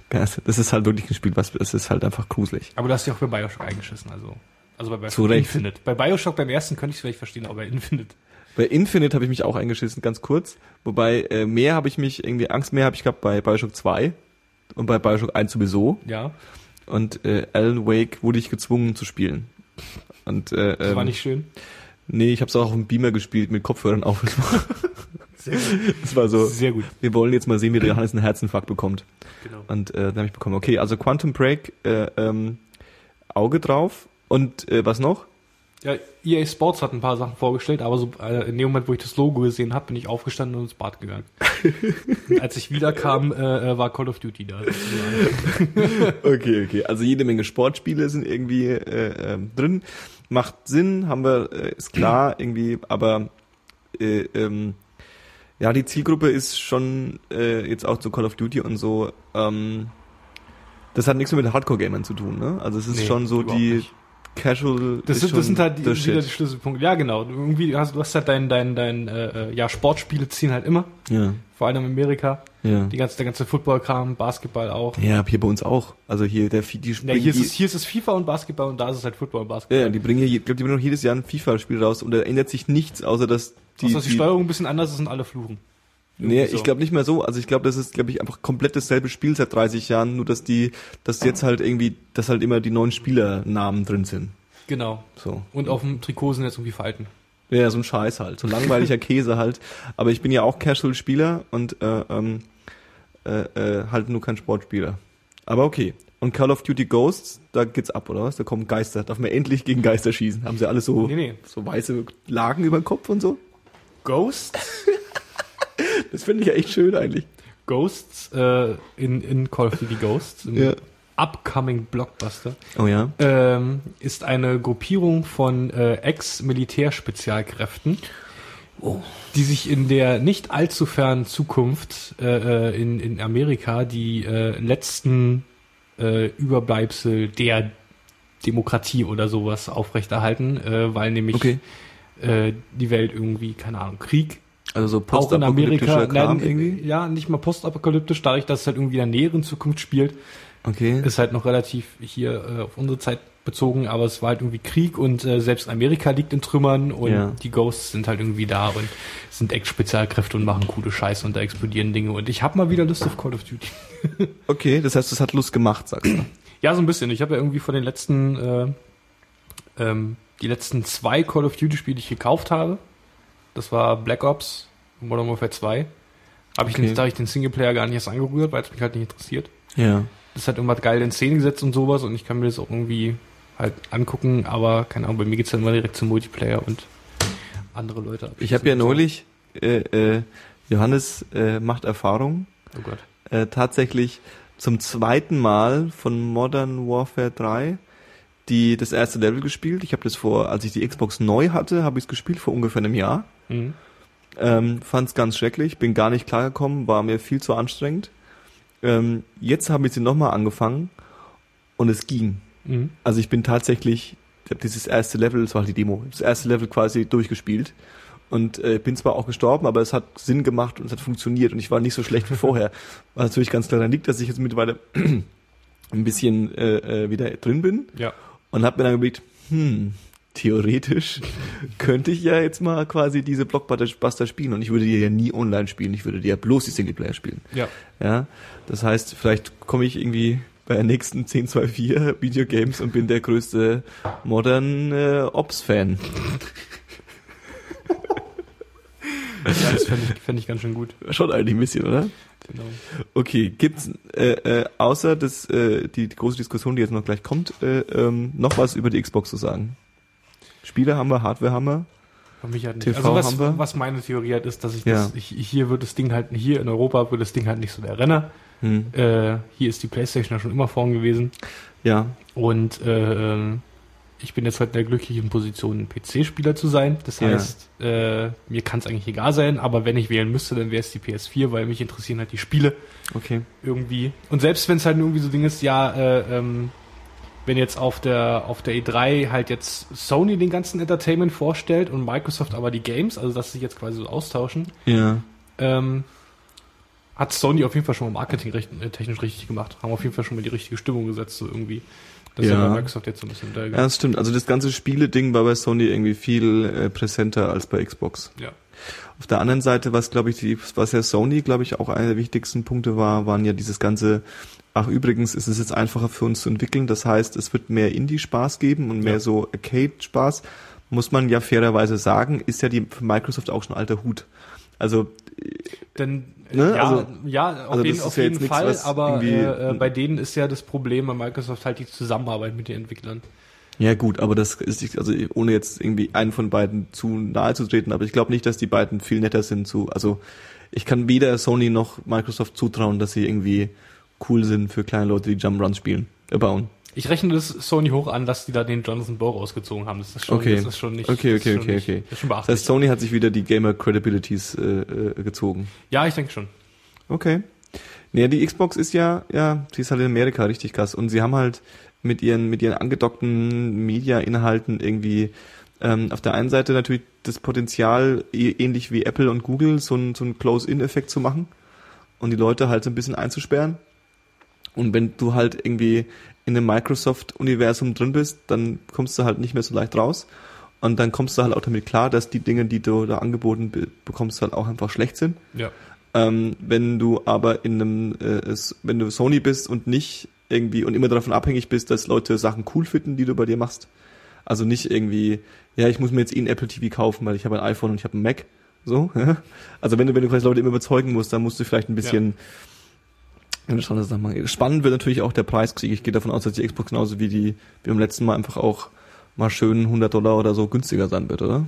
Da- (laughs) Das ist halt wirklich ein Spiel, was das ist halt einfach gruselig. Aber du hast dich auch bei Bioshock eingeschissen, also. Also bei Bioshock. Infinite. Bei Bioshock beim ersten könnte ich es vielleicht verstehen, aber bei Infinite. Bei Infinite habe ich mich auch eingeschissen, ganz kurz. Wobei äh, mehr habe ich mich irgendwie Angst mehr habe ich gehabt bei Bioshock 2 und bei Bioshock 1 sowieso. Ja, Und äh, Alan Wake wurde ich gezwungen zu spielen. Und äh, das war ähm, nicht schön. Nee, ich habe es auch auf dem Beamer gespielt mit Kopfhörern auf. (laughs) Es war so, Sehr gut. wir wollen jetzt mal sehen, wie der Johannes einen Herzinfarkt bekommt. Genau. Und äh, dann habe ich bekommen, okay, also Quantum Break, äh, ähm, Auge drauf. Und äh, was noch? Ja, EA Sports hat ein paar Sachen vorgestellt, aber so äh, in dem Moment, wo ich das Logo gesehen habe, bin ich aufgestanden und ins Bad gegangen. (laughs) als ich wiederkam, äh, äh, war Call of Duty da. (laughs) Okay, okay. Also jede Menge Sportspiele sind irgendwie äh, ähm, drin. Macht Sinn, haben wir, äh, ist klar (clears throat) irgendwie, aber äh, ähm, ja, die Zielgruppe ist schon äh, jetzt auch zu Call of Duty und so. Ähm, das hat nichts mehr mit Hardcore-Gamern zu tun, ne? Also es ist Nee, schon so die, nicht. Casual Das ist sind, das sind halt die, wieder die Schlüsselpunkte. Ja, genau. Du Irgendwie hast, du hast halt dein, dein, dein, äh, ja, Sportspiele ziehen halt immer. Ja, Vor allem in Amerika. ja. Die ganze, der ganze Football-Kram, Basketball auch. Ja, hier bei uns auch. Also hier der die Ja, hier, ist es, hier ist es FIFA und Basketball und da ist es halt Football und Basketball. ja, die bringen hier, ich glaube, die bringen noch jedes Jahr ein FIFA-Spiel raus und da ändert sich nichts, außer dass die, Außer dass die, die Steuerung ein bisschen anders ist und alle fluchen. Nee, Irgendwie so. ich glaube nicht mehr so. Also ich glaube, das ist, glaube ich, einfach komplett dasselbe Spiel seit 30 Jahren, nur dass die, dass jetzt halt irgendwie, dass halt immer die neuen Spielernamen drin sind. Genau. So. Und auf dem Trikot sind jetzt irgendwie Falten. Ja, so ein Scheiß halt. So ein langweiliger (laughs) Käse halt. Aber ich bin ja auch Casual-Spieler und äh, ähm, äh, äh, halt nur kein Sportspieler. Aber okay. Und Call of Duty Ghosts, da geht's ab, oder was? Da kommen Geister. Darf man endlich gegen Geister schießen? Haben sie alle so, Nee, nee. so weiße Lagen über den Kopf und so? Ghosts? (laughs) Das finde ich ja echt schön eigentlich. Ghosts äh, in, in Call of Duty Ghosts, im Ja. upcoming Blockbuster, Oh ja. ähm, ist eine Gruppierung von äh, Ex-Militärspezialkräften, die sich in der nicht allzu fernen Zukunft äh, äh, in, in Amerika die äh, letzten äh, Überbleibsel der Demokratie oder sowas aufrechterhalten, äh, weil nämlich Okay. äh, die Welt irgendwie, keine Ahnung, Krieg Also so auch in Amerika, postapokalyptischer Kram nein, irgendwie? ja, nicht mal postapokalyptisch, dadurch, dass es halt irgendwie in der näheren Zukunft spielt, Okay. ist halt noch relativ hier äh, auf unsere Zeit bezogen, aber es war halt irgendwie Krieg und äh, selbst Amerika liegt in Trümmern und Ja. die Ghosts sind halt irgendwie da und sind Ex-Spezialkräfte und machen coole Scheiße und da explodieren Dinge und ich habe mal wieder Lust auf Call of Duty. (laughs) Okay, das heißt, es hat Lust gemacht, sagst du. Ja, so ein bisschen. Ich habe ja irgendwie von den letzten, äh, ähm, die letzten zwei Call of Duty Spiele, die ich gekauft habe, das war Black Ops, Modern Warfare 2. Habe ich, Okay. nicht, da hab ich den Singleplayer gar nicht erst angerührt, weil es mich halt nicht interessiert. Ja. Das hat irgendwas geil in Szene gesetzt und sowas und ich kann mir das auch irgendwie halt angucken, aber keine Ahnung, bei mir geht's dann immer direkt zum Multiplayer und andere Leute. Ich habe ja neulich, äh, äh, Johannes äh, macht Erfahrung. Oh Gott. äh, tatsächlich zum zweiten Mal von Modern Warfare 3 die das erste Level gespielt. Ich habe das vor, als ich die Xbox neu hatte, habe ich es gespielt vor ungefähr einem Jahr. Mhm. Ähm, Fand es ganz schrecklich, bin gar nicht klargekommen, war mir viel zu anstrengend. Ähm, jetzt habe ich sie nochmal angefangen und es ging. Mhm. Also ich bin tatsächlich, ich habe dieses erste Level, das war halt die Demo, das erste Level quasi durchgespielt. Und äh, bin zwar auch gestorben, aber es hat Sinn gemacht und es hat funktioniert und ich war nicht so schlecht wie (laughs) vorher. Was natürlich ganz klar daran liegt, dass ich jetzt mittlerweile ein bisschen äh, äh, wieder drin bin Ja. und habe mir dann überlegt, hm, theoretisch könnte ich ja jetzt mal quasi diese Blockbuster spielen und ich würde die ja nie online spielen, ich würde die ja bloß die Singleplayer spielen. Ja. Ja, das heißt, vielleicht komme ich irgendwie bei der nächsten 1024 Videogames und bin der größte Modern äh, Ops-Fan. ja das fände ich, fänd ich ganz schön gut. Schon eigentlich ein bisschen, oder? Genau. Okay, gibt's äh, äh, außer das, äh, die, die große Diskussion, die jetzt noch gleich kommt, äh, ähm, noch was über die Xbox zu sagen? Spiele haben wir, Hardware haben wir. Für mich halt nicht. TV also haben wir. was, was meine Theorie halt ist, dass ich Ja. das, ich, hier wird das Ding halt, hier in Europa wird das Ding halt nicht so der Renner. Hm. Äh, hier ist die Playstation ja schon immer vorn gewesen. Ja, Und äh, ich bin jetzt halt in der glücklichen Position, ein PC-Spieler zu sein. Das Ja. heißt, äh, mir kann es eigentlich egal sein, aber wenn ich wählen müsste, dann wäre es die PS4, weil mich interessieren halt die Spiele okay. irgendwie. Und selbst wenn es halt irgendwie so Ding ist, ja, äh, ähm, wenn jetzt auf der auf der E3 halt jetzt Sony den ganzen Entertainment vorstellt und Microsoft aber die Games, also dass sie sich jetzt quasi so austauschen, Ja. ähm, hat Sony auf jeden Fall schon mal Marketing recht, äh, technisch richtig gemacht. Haben auf jeden Fall schon mal die richtige Stimmung gesetzt, so irgendwie. Das ist ja Ja. bei Microsoft jetzt so ein bisschen da. Ja, das stimmt. Also das ganze Spiele-Ding war bei Sony irgendwie viel äh, präsenter als bei Xbox. Ja. Auf der anderen Seite, was glaube ich, die, was ja Sony, glaube ich, auch einer der wichtigsten Punkte war, waren ja dieses ganze, ach übrigens ist es jetzt einfacher für uns zu entwickeln. Das heißt, es wird mehr Indie-Spaß geben und mehr Ja. so Arcade-Spaß. Muss man ja fairerweise sagen, ist ja die für Microsoft auch schon alter Hut. Also Denn Ne? ja, Also- ja, auf also jeden, auf ja jeden nichts, Fall, was aber äh, äh, bei denen ist ja das Problem bei Microsoft halt die Zusammenarbeit mit den Entwicklern. Ja gut, aber das ist also ohne jetzt irgendwie einen von beiden zu nahe zu treten, aber ich glaube nicht, dass die beiden viel netter sind zu. Also ich kann weder Sony noch Microsoft zutrauen, dass sie irgendwie cool sind für kleine Leute, die Jump Runs spielen, äh, bauen. Ich rechne das Sony hoch an, dass die da den Jonathan Blow rausgezogen haben. Das ist schon, Okay. das ist schon nicht. Okay, okay, okay, nicht, okay. Das ist schon Das heißt, Sony hat sich wieder die Gamer Credibilities äh, äh, gezogen. ja, ich denke schon. Okay. Naja, die Xbox ist ja, ja, sie ist halt in Amerika richtig krass. Und sie haben halt, mit ihren, mit ihren angedockten Media-Inhalten irgendwie ähm, auf der einen Seite natürlich das Potenzial, eh- ähnlich wie Apple und Google, so einen so einen Close-In-Effekt zu machen und die Leute halt so ein bisschen einzusperren. Und wenn du halt irgendwie in dem Microsoft-Universum drin bist, dann kommst du halt nicht mehr so leicht raus. Und dann kommst du halt auch damit klar, dass die Dinge, die du da angeboten be bekommst, halt auch einfach schlecht sind. Ja. Ähm, wenn du aber in einem, äh, wenn du Sony bist und nicht irgendwie und immer davon abhängig bist, dass Leute Sachen cool finden, die du bei dir machst. Also nicht irgendwie, ja, ich muss mir jetzt eh ein Apple TV kaufen, weil ich habe ein iPhone und ich habe ein Mac. So. (laughs) Also wenn du, wenn du quasi Leute immer überzeugen musst, dann musst du vielleicht ein bisschen ja. Das mal- Spannend wird natürlich auch der Preiskrieg. Ich gehe davon aus, dass die Xbox genauso wie die, wie beim letzten Mal einfach auch mal schön 100 Dollar oder so günstiger sein wird, oder?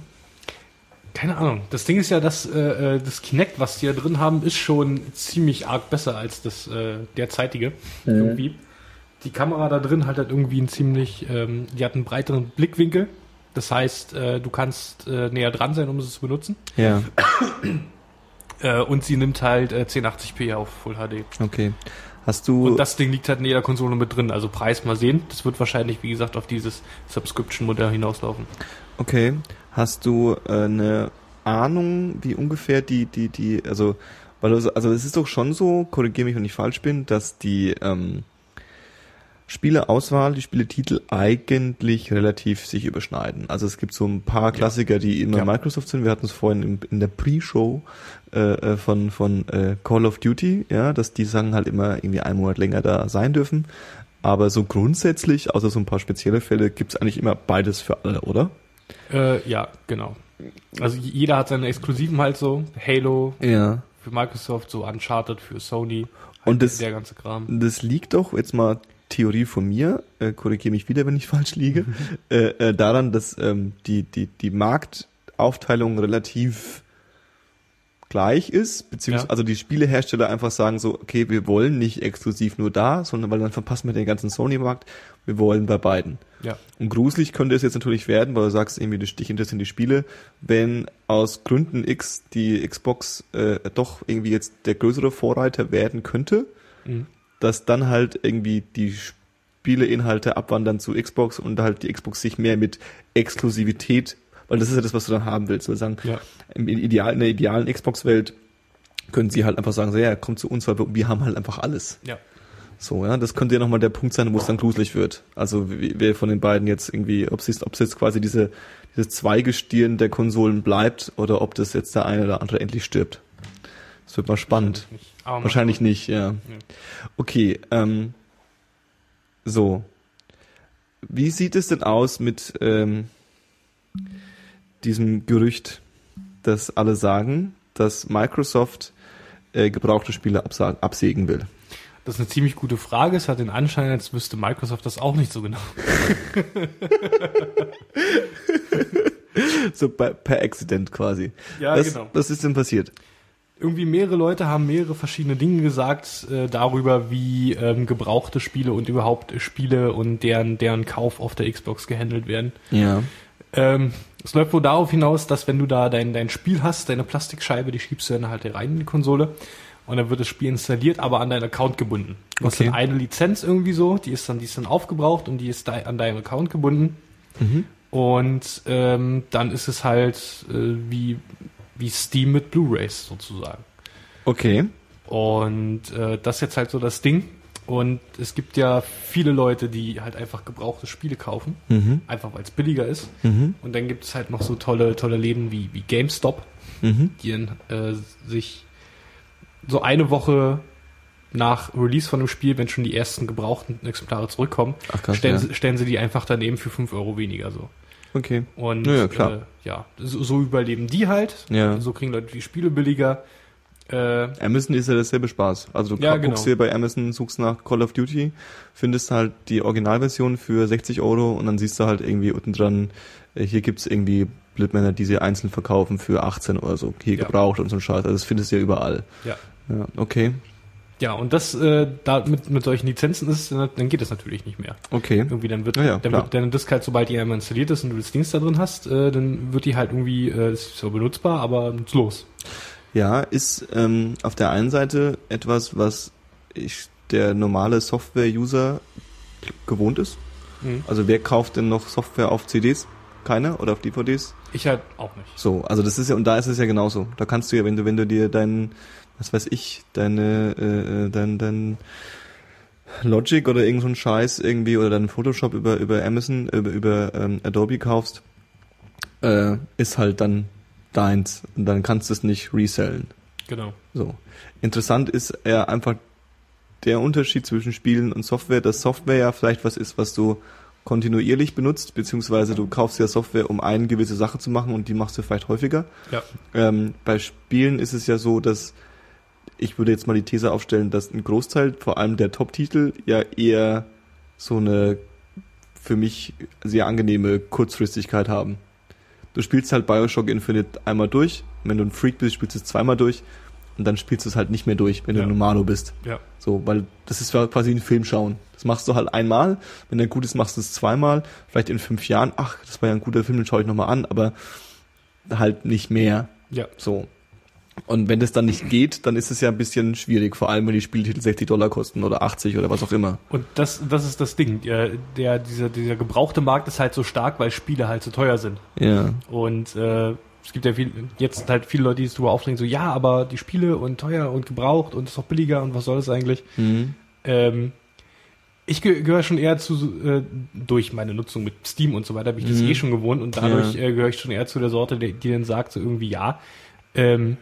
Keine Ahnung. Das Ding ist ja, dass äh, äh, das Kinect, was die ja drin haben, ist schon ziemlich arg besser als das äh, derzeitige. Irgendwie. Die Kamera da drin hat halt irgendwie einen ziemlich, ähm, die hat einen breiteren Blickwinkel. Das heißt, äh, du kannst äh, näher dran sein, um es zu benutzen. Ja, (coughs) Äh, und sie nimmt halt äh, 1080p auf Full HD. okay. Hast du, Und das Ding liegt halt in jeder Konsole mit drin. Also Preis mal sehen. Das wird wahrscheinlich, wie gesagt, auf dieses Subscription-Modell hinauslaufen. okay, hast du äh, eine Ahnung, wie ungefähr die, die, die, also, weil also es ist doch schon so, korrigiere mich, wenn ich falsch bin, dass die ähm, Spieleauswahl, die Spieletitel eigentlich relativ sich überschneiden. Also es gibt so ein paar Klassiker, die immer Ja. Microsoft sind. Wir hatten es vorhin in, in der Pre-Show äh, äh, von von äh, Call of Duty, ja, dass die Sachen halt immer irgendwie einen Monat länger da sein dürfen. Aber so grundsätzlich, außer so ein paar spezielle Fälle, gibt's eigentlich immer beides für alle, oder? Äh, ja, genau. Also jeder hat seine Exklusiven halt so. Halo Ja. für Microsoft, so Uncharted für Sony. Halt Und das- der ganze Kram. Das liegt doch, jetzt mal Theorie von mir, äh, korrigiere mich wieder, wenn ich (laughs) falsch liege, (laughs) äh, äh, daran, dass ähm, die, die, die Marktaufteilung relativ gleich ist, beziehungsweise Ja. also die Spielehersteller einfach sagen so, okay, wir wollen nicht exklusiv nur da, sondern weil dann verpassen wir den ganzen Sony-Markt, wir wollen bei beiden. Ja. Und gruselig könnte es jetzt natürlich werden, weil du sagst irgendwie, dich dich interessieren die Spiele, wenn aus Gründen X die Xbox äh, doch irgendwie jetzt der größere Vorreiter werden könnte, Mhm. Dass dann halt irgendwie die Spieleinhalte abwandern zu Xbox und halt die Xbox sich mehr mit Exklusivität, weil das ist ja das, was du dann haben willst, weil sagen, Ja. im Ideal, in der idealen Xbox-Welt können sie halt einfach sagen, so, ja, komm zu uns, weil wir, haben halt einfach alles. Ja. So, ja, das könnte ja nochmal der Punkt sein, wo es dann gruselig wird. Also wer von den beiden jetzt irgendwie, ob es ob es jetzt quasi diese, dieses Zweigestirn der Konsolen bleibt oder ob das jetzt der eine oder andere endlich stirbt. Das wird mal spannend. Nicht. Aber mal Wahrscheinlich nicht, ja. Okay, ähm, so. Wie sieht es denn aus mit ähm, diesem Gerücht, dass alle sagen, dass Microsoft äh, gebrauchte Spiele absägen will? Das ist eine ziemlich gute Frage. Es hat den Anschein, als wüsste Microsoft das auch nicht so genau. (laughs) So bei, per Accident quasi. Ja, was, genau. Was ist denn passiert? Irgendwie mehrere Leute haben mehrere verschiedene Dinge gesagt äh, darüber, wie ähm, gebrauchte Spiele und überhaupt Spiele und deren, deren Kauf auf der Xbox gehandelt werden. Ja. Ähm, es läuft wohl darauf hinaus, dass wenn du da dein, dein Spiel hast, deine Plastikscheibe, die schiebst du dann halt rein in die Konsole und dann wird das Spiel installiert, aber an deinen Account gebunden. Du hast Okay. dann eine Lizenz irgendwie so, die ist dann, die ist dann aufgebraucht und die ist da, an deinen Account gebunden. Und ähm, dann ist es halt äh, wie, wie Steam mit Blu-Rays sozusagen. Okay. Und äh, das ist jetzt halt so das Ding. Und es gibt ja viele Leute, die halt einfach gebrauchte Spiele kaufen, Mhm. einfach weil es billiger ist. Mhm. Und dann gibt es halt noch so tolle, tolle Läden wie, wie GameStop, Mhm. die äh, sich so eine Woche nach Release von dem Spiel, wenn schon die ersten gebrauchten Exemplare zurückkommen, Ach, krass, stellen, ja. sie, stellen sie die einfach daneben für 5 Euro weniger so. Okay. Und Ja, klar. Äh, ja, so, so überleben die halt. Ja. So kriegen Leute die Spiele billiger. Äh, Amazon ist ja dasselbe Spaß. Also du Ja, guckst genau. dir bei Amazon, suchst nach Call of Duty, findest halt die Originalversion für 60 Euro und dann siehst du halt irgendwie unten dran, äh, hier gibt's irgendwie Blitmänner, die sie einzeln verkaufen für 18 oder so. Hier Ja. gebraucht und so ein Scheiß. Also das findest du ja überall. ja. Ja, okay. Ja, und das, äh, da mit, mit solchen Lizenzen ist, dann geht es natürlich nicht mehr. Okay. Irgendwie dann wird, Ja, ja, dann wird deine Disk halt, sobald die einmal installiert ist und du das Ding da drin hast, äh, dann wird die halt irgendwie, äh, ist zwar benutzbar, aber los. Ja, ist ähm, auf der einen Seite etwas, was ich, der normale Software-User gewohnt ist. Mhm. Also wer kauft denn noch Software auf CDs? Keiner oder auf DVDs? Ich halt auch nicht. So, also das ist ja, und da ist es ja genauso. Da kannst du ja, wenn du, wenn du dir deinen, was weiß ich, deine, äh, äh, dein, dein Logic oder irgend so ein Scheiß irgendwie oder deinen Photoshop über, über Amazon, über, über ähm, Adobe kaufst, äh, ist halt dann deins. Und dann kannst du es nicht resellen. Genau. So. Interessant ist ja einfach der Unterschied zwischen Spielen und Software, dass Software ja vielleicht was ist, was du kontinuierlich benutzt, beziehungsweise du kaufst ja Software, um eine gewisse Sache zu machen und die machst du vielleicht häufiger. Ja. Ähm, bei Spielen ist es ja so, dass ich würde jetzt mal die These aufstellen, dass ein Großteil, vor allem der Top-Titel, ja eher so eine für mich sehr angenehme Kurzfristigkeit haben. Du spielst halt Bioshock Infinite einmal durch, wenn du ein Freak bist, spielst du es zweimal durch und dann spielst du es halt nicht mehr durch, wenn Ja. du ein Normalo bist. Ja. So, weil das ist quasi ein Film schauen. Das machst du halt einmal, wenn der gut ist, machst du es zweimal, vielleicht in fünf Jahren, ach, das war ja ein guter Film, den schaue ich nochmal an, aber halt nicht mehr. Ja. So. Und wenn das dann nicht geht, dann ist es ja ein bisschen schwierig, vor allem wenn die Spieltitel 60 Dollar kosten oder 80 oder was auch immer. Und das, das ist das Ding. Der, der, dieser, dieser gebrauchte Markt ist halt so stark, weil Spiele halt so teuer sind. Ja. Und äh, es gibt ja viel, jetzt halt viele Leute, die sich darüber aufregen, so, ja, aber die Spiele und teuer und gebraucht und ist doch billiger und was soll das eigentlich? Mhm. Ähm, ich ge gehöre schon eher zu, äh, durch meine Nutzung mit Steam und so weiter, bin ich das Mhm. eh schon gewohnt und dadurch Ja. äh, gehöre ich schon eher zu der Sorte, die, die dann sagt, so irgendwie ja. Ähm,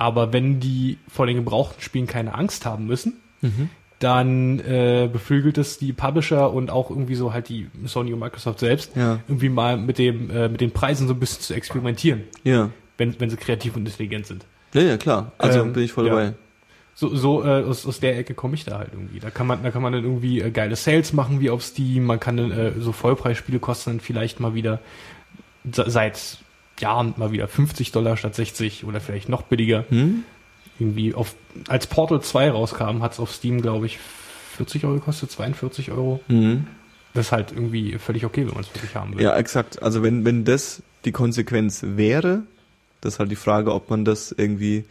aber wenn die vor den gebrauchten Spielen keine Angst haben müssen, Mhm. dann äh, beflügelt es die Publisher und auch irgendwie so halt die Sony und Microsoft selbst, Ja. irgendwie mal mit dem äh, mit den Preisen so ein bisschen zu experimentieren, Ja. wenn wenn sie kreativ und intelligent sind. Ja, ja, klar. Also Ähm, bin ich voll ja. dabei. So, so äh, aus, aus der Ecke komme ich da halt irgendwie. Da kann man, da kann man dann irgendwie äh, geile Sales machen wie auf Steam. Man kann dann äh, so Vollpreisspiele kosten dann vielleicht mal wieder se- seit Jahren mal wieder 50 Dollar statt 60 oder vielleicht noch billiger. Hm? Irgendwie auf als Portal 2 rauskam, hat es auf Steam glaube ich 40 Euro gekostet, 42 Euro. Mhm. Das ist halt irgendwie völlig okay, wenn man es wirklich haben will. Ja, exakt. Also wenn, wenn das die Konsequenz wäre, das ist halt die Frage, ob man das irgendwie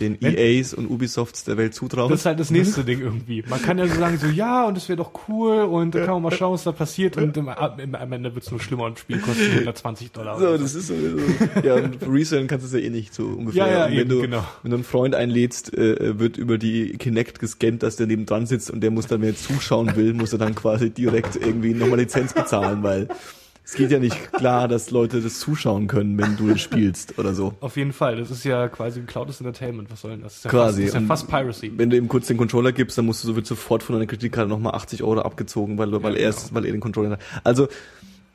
den Wenn- EAs und Ubisofts der Welt zutraut. Das ist halt das nächste (laughs) Ding irgendwie. Man kann ja so sagen, so ja, und das wäre doch cool und da kann man mal schauen, was da passiert und im, im, am Ende wird es nur schlimmer und das Spiel kostet 120 Dollar. So, das ist sowieso. ja, und resellen kannst du es ja eh nicht so ungefähr. Ja, ja, und wenn eben, du, genau. wenn du einen Freund einlädst, äh, wird über die Kinect gescannt, dass der neben dran sitzt und der muss dann, wenn er zuschauen will, muss er dann quasi direkt irgendwie nochmal Lizenz bezahlen, weil es geht ja nicht klar, dass Leute das zuschauen können, wenn du das spielst oder so. Auf jeden Fall, das ist ja quasi Cloudless Entertainment, was soll denn das? das ist ja Quasi. Fast, das ist ja fast Piracy. Wenn du ihm kurz den Controller gibst, dann musst du so wird sofort von deiner Kreditkarte nochmal 80 Euro abgezogen, weil, weil, Ja, er, genau. es- weil er den Controller hat. Also,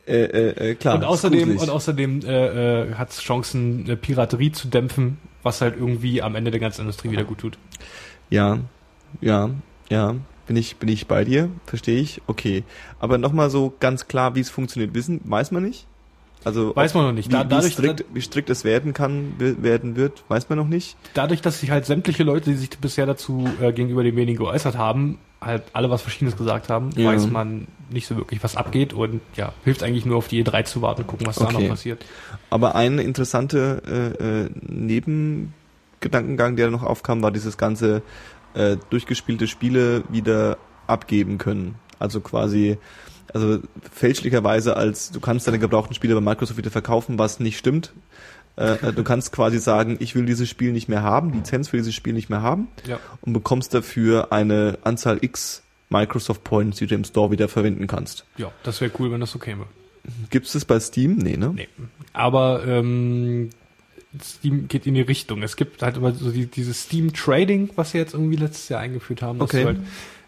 äh, äh, äh, klar. Und ist außerdem, und außerdem äh, äh, hat es Chancen, äh, Piraterie zu dämpfen, was halt irgendwie am Ende der ganzen Industrie wieder gut tut. Ja, ja, ja. Bin ich, bin ich bei dir, verstehe ich, okay. Aber nochmal so ganz klar, wie es funktioniert, wissen, weiß man nicht. Also Weiß man noch nicht. Wie, Da- wie, dadurch- strikt, wie strikt es werden kann, werden wird, weiß man noch nicht. Dadurch, dass sich halt sämtliche Leute, die sich bisher dazu äh, gegenüber dem wenigen geäußert haben, halt alle was Verschiedenes gesagt haben, Ja. weiß man nicht so wirklich, was abgeht und ja, hilft eigentlich nur auf die E3 zu warten, gucken, was da Okay. noch passiert. Aber ein interessanter äh, äh, Nebengedankengang, der noch aufkam, war dieses ganze äh, durchgespielte Spiele wieder abgeben können. Also quasi, also fälschlicherweise als du kannst deine gebrauchten Spiele bei Microsoft wieder verkaufen, was nicht stimmt. Äh, äh, du kannst quasi sagen, ich will dieses Spiel nicht mehr haben, Lizenz für dieses Spiel nicht mehr haben Ja. und bekommst dafür eine Anzahl X Microsoft Points, die du im Store wieder verwenden kannst. Ja, das wäre cool, wenn das so käme. Gibt es das bei Steam? Nee, ne? Nee. Aber ähm, Steam geht in die Richtung. Es gibt halt immer so die, dieses Steam Trading, was sie jetzt irgendwie letztes Jahr eingeführt haben, dass Okay. du halt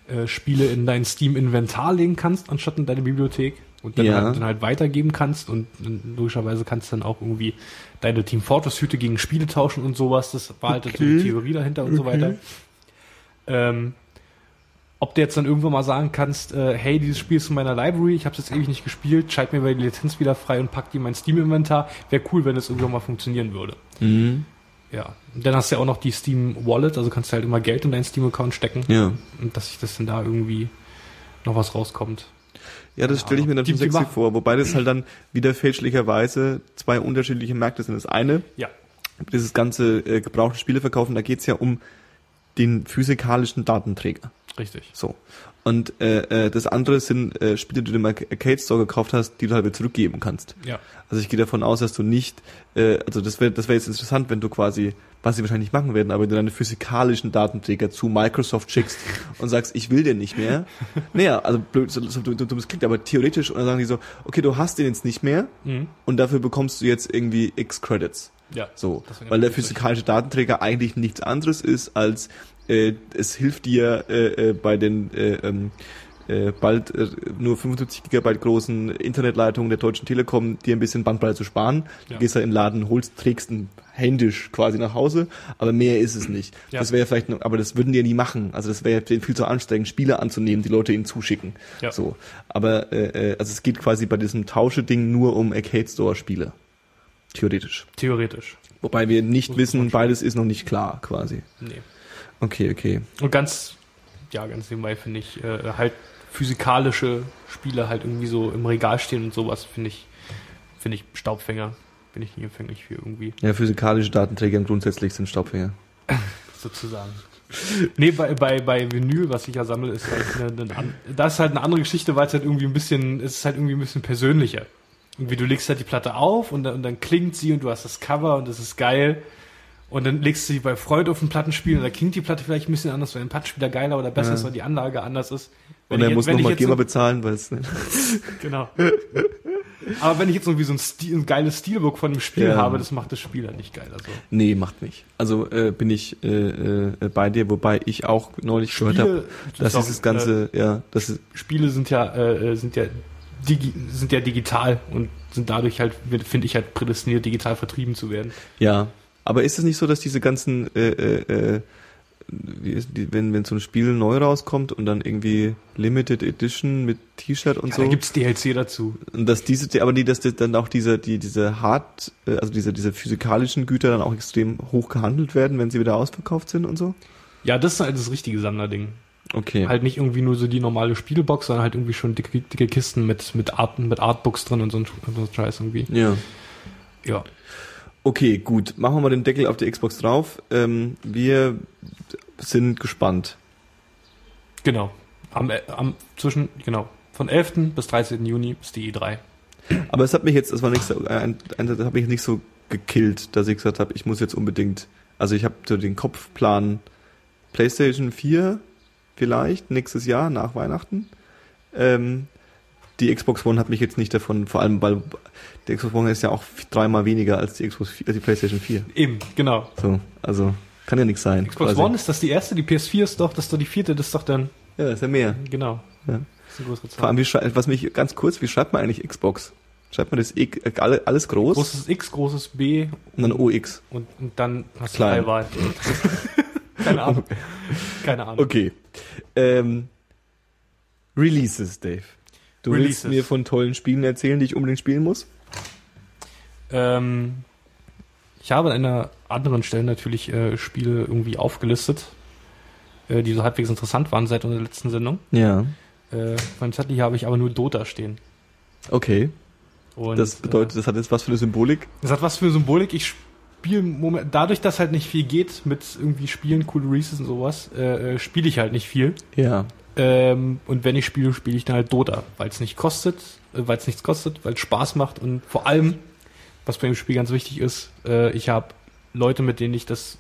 äh, Spiele in dein Steam Inventar legen kannst, anstatt in deine Bibliothek und dann, Ja. halt, dann halt weitergeben kannst und, und logischerweise kannst du dann auch irgendwie deine Team Fortress Hüte gegen Spiele tauschen und sowas. Das war halt so die Okay. Theorie dahinter und so weiter. Ähm, ob du jetzt dann irgendwann mal sagen kannst, äh, hey, dieses Spiel ist in meiner Library, ich habe es jetzt ewig nicht gespielt, schalt mir mal die Lizenz wieder frei und pack die in mein Steam-Inventar, wäre cool, wenn es irgendwann mal funktionieren würde. Mhm. Ja. Und dann hast du ja auch noch die Steam Wallet, also kannst du halt immer Geld in deinen Steam-Account stecken. Ja. Und dass sich das dann da irgendwie noch was rauskommt. Ja, das stelle ich mir dann schon sexy vor, wobei das halt dann wieder fälschlicherweise zwei unterschiedliche Märkte sind. Das eine, Ja. dieses ganze äh, gebrauchte Spiele verkaufen, da geht's ja um den physikalischen Datenträger. Richtig. So. Und äh, äh, das andere sind äh, Spiele, die du im Arcade Store gekauft hast, die du halt wieder zurückgeben kannst. Ja. Also ich gehe davon aus, dass du nicht, äh, also das wäre das wäre jetzt interessant, wenn du quasi, was sie wahrscheinlich machen werden, aber wenn du deine physikalischen Datenträger zu Microsoft schickst (laughs) und sagst, ich will den nicht mehr. Naja, also blöd, so, so dumm es klingt, aber theoretisch, und dann sagen die so, okay, du hast den jetzt nicht mehr Mhm. und dafür bekommst du jetzt irgendwie X Credits. Ja. So, weil der physikalische Datenträger eigentlich nichts anderes ist als äh, es hilft dir äh, äh, bei den äh, ähm, äh, bald äh, nur 75 Gigabyte großen Internetleitungen der Deutschen Telekom dir ein bisschen Bandbreite zu sparen. Du Ja. gehst da in den Laden, holst, trägst ihn händisch quasi nach Hause, aber mehr ist es nicht. Ja. Das wäre vielleicht, noch, aber das würden die ja nie machen. Also das wäre viel zu anstrengend, Spiele anzunehmen, die Leute ihnen zuschicken. Ja. So, aber äh, äh, also es geht quasi bei diesem Tauscheding nur um Arcade Store Spiele. Theoretisch. Theoretisch. Wobei wir nicht Muss wissen, beides ist noch nicht klar, quasi. Nee. Okay, okay. Und ganz, ja, ganz nebenbei finde ich äh, halt physikalische Spiele halt irgendwie so im Regal stehen und sowas finde ich, finde ich Staubfänger. Bin ich nie empfänglich für irgendwie, Ja, physikalische Datenträger grundsätzlich sind Staubfänger. (laughs) sozusagen. Nee, bei, bei, bei Vinyl, was ich ja sammle, ist halt eine, eine, das ist halt eine andere Geschichte, weil es halt irgendwie ein bisschen, es ist halt irgendwie ein bisschen persönlicher. Irgendwie du legst halt die Platte auf und dann, und dann klingt sie und du hast das Cover und das ist geil. Und dann legst du sie bei Freud auf ein Plattenspiel und da klingt die Platte vielleicht ein bisschen anders, weil ein Plattenspieler geiler oder besser Ja. ist, weil die Anlage anders ist. Wenn Und er muss nochmal GEMA so- bezahlen, weil es (laughs) Genau. Aber wenn ich jetzt irgendwie so ein, Stil, ein geiles Steelbook von einem Spiel Ja. habe, das macht das Spiel halt nicht geil. Also Nee, macht nicht. Also äh, bin ich äh, äh, bei dir, wobei ich auch neulich gehört habe, das dass ist dieses auch, ganze, ja, das ist, Spiele sind ja, äh, sind ja digi sind ja digital und sind dadurch halt, finde ich halt prädestiniert, digital vertrieben zu werden. ja. Aber ist es nicht so, dass diese ganzen, äh, äh, äh, wie ist die, wenn, wenn so ein Spiel neu rauskommt und dann irgendwie Limited Edition mit T-Shirt und Ja, so, Da gibt's DLC dazu. und dass diese, aber die, dass das dann auch diese, die, diese hart, äh, also diese, diese physikalischen Güter dann auch extrem hoch gehandelt werden, wenn sie wieder ausverkauft sind und so? Ja, das ist halt das richtige Sammlerding. Okay. Halt nicht irgendwie nur so die normale Spielbox, sondern halt irgendwie schon dicke, dicke Kisten mit, mit, Art, mit Artbooks drin und so ein, so ein Scheiß irgendwie. Ja. Ja. Okay, gut. Machen wir mal den Deckel auf die Xbox drauf. Ähm, wir sind gespannt. Genau. Am, äh, am, zwischen, genau. Von 11. bis 13. Juni ist die E3. Aber es hat mich jetzt, das war nicht so, ein, ein, das hat mich nicht so gekillt, dass ich gesagt habe, ich muss jetzt unbedingt, also ich habe so den Kopfplan PlayStation 4 vielleicht nächstes Jahr nach Weihnachten. Ähm, die Xbox One hat mich jetzt nicht davon, vor allem weil die Xbox One ist ja auch dreimal weniger als die Xbox 4, als die PlayStation 4. Eben, genau. So, also kann ja nichts sein. Xbox quasi. One ist das die erste, die PS4 ist doch, das ist doch die vierte, das ist doch dann, Ja, ist ja mehr. genau. Ja. Das ist eine größere Vor Zahl. allem, wie was mich ganz kurz, wie schreibt man eigentlich Xbox? Schreibt man das X, äh, alle, alles groß Großes X, großes B und dann OX? und, und dann hast Klein. du Wahl. (laughs) Keine Ahnung. Keine Ahnung. Okay. Ähm, Releases, Dave. Du willst Releases. mir von tollen Spielen erzählen, die ich unbedingt spielen muss? Ähm, ich habe an einer anderen Stelle natürlich äh, Spiele irgendwie aufgelistet, äh, die so halbwegs interessant waren seit unserer letzten Sendung. Ja. Äh, beim Zettel hier habe ich aber nur Dota stehen. Okay. Und, das bedeutet, das hat jetzt was für eine Symbolik? Äh, das hat was für eine Symbolik. Ich spiele Moment, dadurch, dass halt nicht viel geht mit irgendwie Spielen, coole Releases und sowas, äh, äh, spiele ich halt nicht viel. Ja. Ähm, und wenn ich spiele, spiele ich dann halt Dota, weil es nicht kostet, äh, weil es nichts kostet, weil es Spaß macht und vor allem, was bei dem Spiel ganz wichtig ist, äh, ich habe Leute, mit denen ich das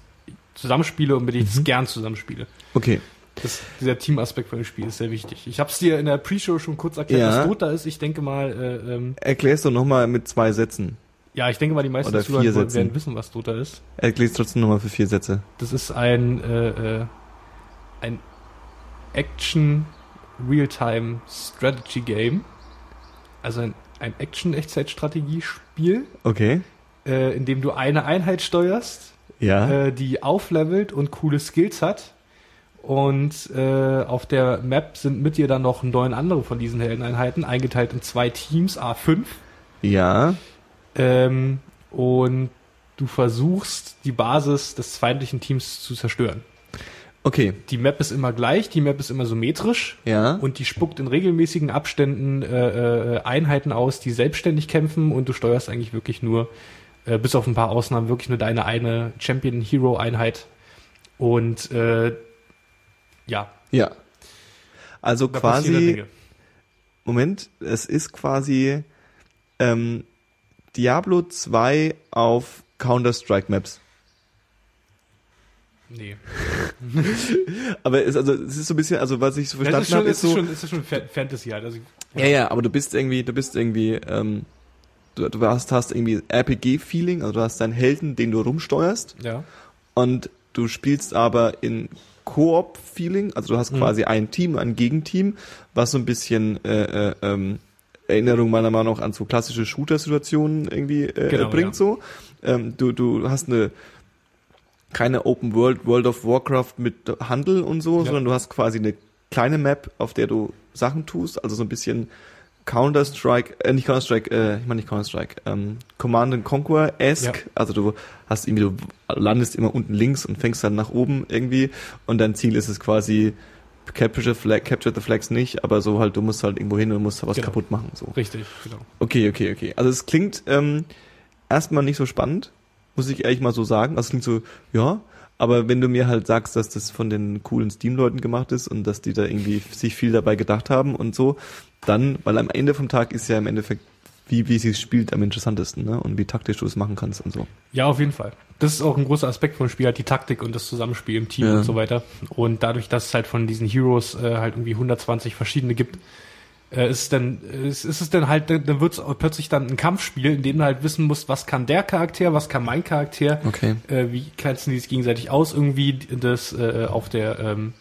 zusammenspiele und mit denen ich das gern zusammenspiele. Okay. Das, dieser Teamaspekt bei dem Spiel ist sehr wichtig. Ich habe es dir in der Pre-Show schon kurz erklärt, Ja. was Dota ist. Ich denke mal, äh, ähm, Erklär's doch nochmal mit zwei Sätzen. ja, ich denke mal, die meisten Oder Zuhörer vier werden wissen, was Dota ist. Erklär's trotzdem nochmal für vier Sätze. Das ist ein, äh, äh, ein Action Real-Time Strategy Game. Also ein, ein Action-Echtzeit-Strategiespiel, Okay. äh, in dem du eine Einheit steuerst, Ja. äh, die auflevelt und coole Skills hat. Und äh, auf der Map sind mit dir dann noch neun andere von diesen Heldeneinheiten, eingeteilt in zwei Teams, A5. ja. Ähm, und du versuchst, die Basis des feindlichen Teams zu zerstören. Okay. Die Map ist immer gleich, die Map ist immer symmetrisch Ja. und die spuckt in regelmäßigen Abständen äh, äh, Einheiten aus, die selbstständig kämpfen und du steuerst eigentlich wirklich nur, äh, bis auf ein paar Ausnahmen, wirklich nur deine eine Champion-Hero-Einheit. Und äh, ja, Ja. Also Da quasi. Moment, es ist quasi ähm, Diablo 2 auf Counter-Strike-Maps. Nee. (laughs) Aber es, also, es ist so ein bisschen, also was ich so verstanden ist habe, ist ist so, schon, ist schon Fa- Fantasy halt. Also, ja, ja, aber du bist irgendwie, du bist irgendwie, ähm, du, du hast, hast irgendwie RPG-Feeling, also du hast deinen Helden, den du rumsteuerst ja. und du spielst aber in Koop-Feeling, also du hast Mhm. quasi ein Team, ein Gegenteam, was so ein bisschen äh, äh, ähm, Erinnerung meiner Meinung nach an so klassische Shooter-Situationen irgendwie äh, Genau, bringt ja. so. Ähm, du, du hast eine keine Open World, World of Warcraft mit Handel und so, Ja. sondern du hast quasi eine kleine Map, auf der du Sachen tust, also so ein bisschen Counter-Strike, äh, nicht Counter-Strike, äh, ich meine nicht Counter-Strike, ähm, Command and Conquer-esque, Ja. also du hast irgendwie, du landest immer unten links und fängst dann nach oben irgendwie und dein Ziel ist es quasi, Capture the, Flag, Capture the Flags nicht, aber so halt, du musst halt irgendwo hin und musst da was Genau. kaputt machen, so. Richtig, genau. Okay, okay, okay. Also es klingt ähm, erstmal nicht so spannend, muss ich ehrlich mal so sagen. Also es klingt so, ja, aber wenn du mir halt sagst, dass das von den coolen Steam-Leuten gemacht ist und dass die da irgendwie sich viel dabei gedacht haben und so, dann, weil am Ende vom Tag ist ja im Endeffekt, wie, wie sie es spielt, am interessantesten, ne? Und wie taktisch du es machen kannst und so. Ja, auf jeden Fall. Das ist auch ein großer Aspekt vom Spiel, halt die Taktik und das Zusammenspiel im Team Ja. und so weiter. Und dadurch, dass es halt von diesen Heroes äh, halt irgendwie 120 verschiedene gibt, äh, ist dann, ist, ist es dann halt, dann dann wird es plötzlich dann ein Kampfspiel, in dem du halt wissen musst, was kann der Charakter, was kann mein Charakter, Okay. äh, wie grenzen die sich gegenseitig aus irgendwie, das äh, auf der ähm,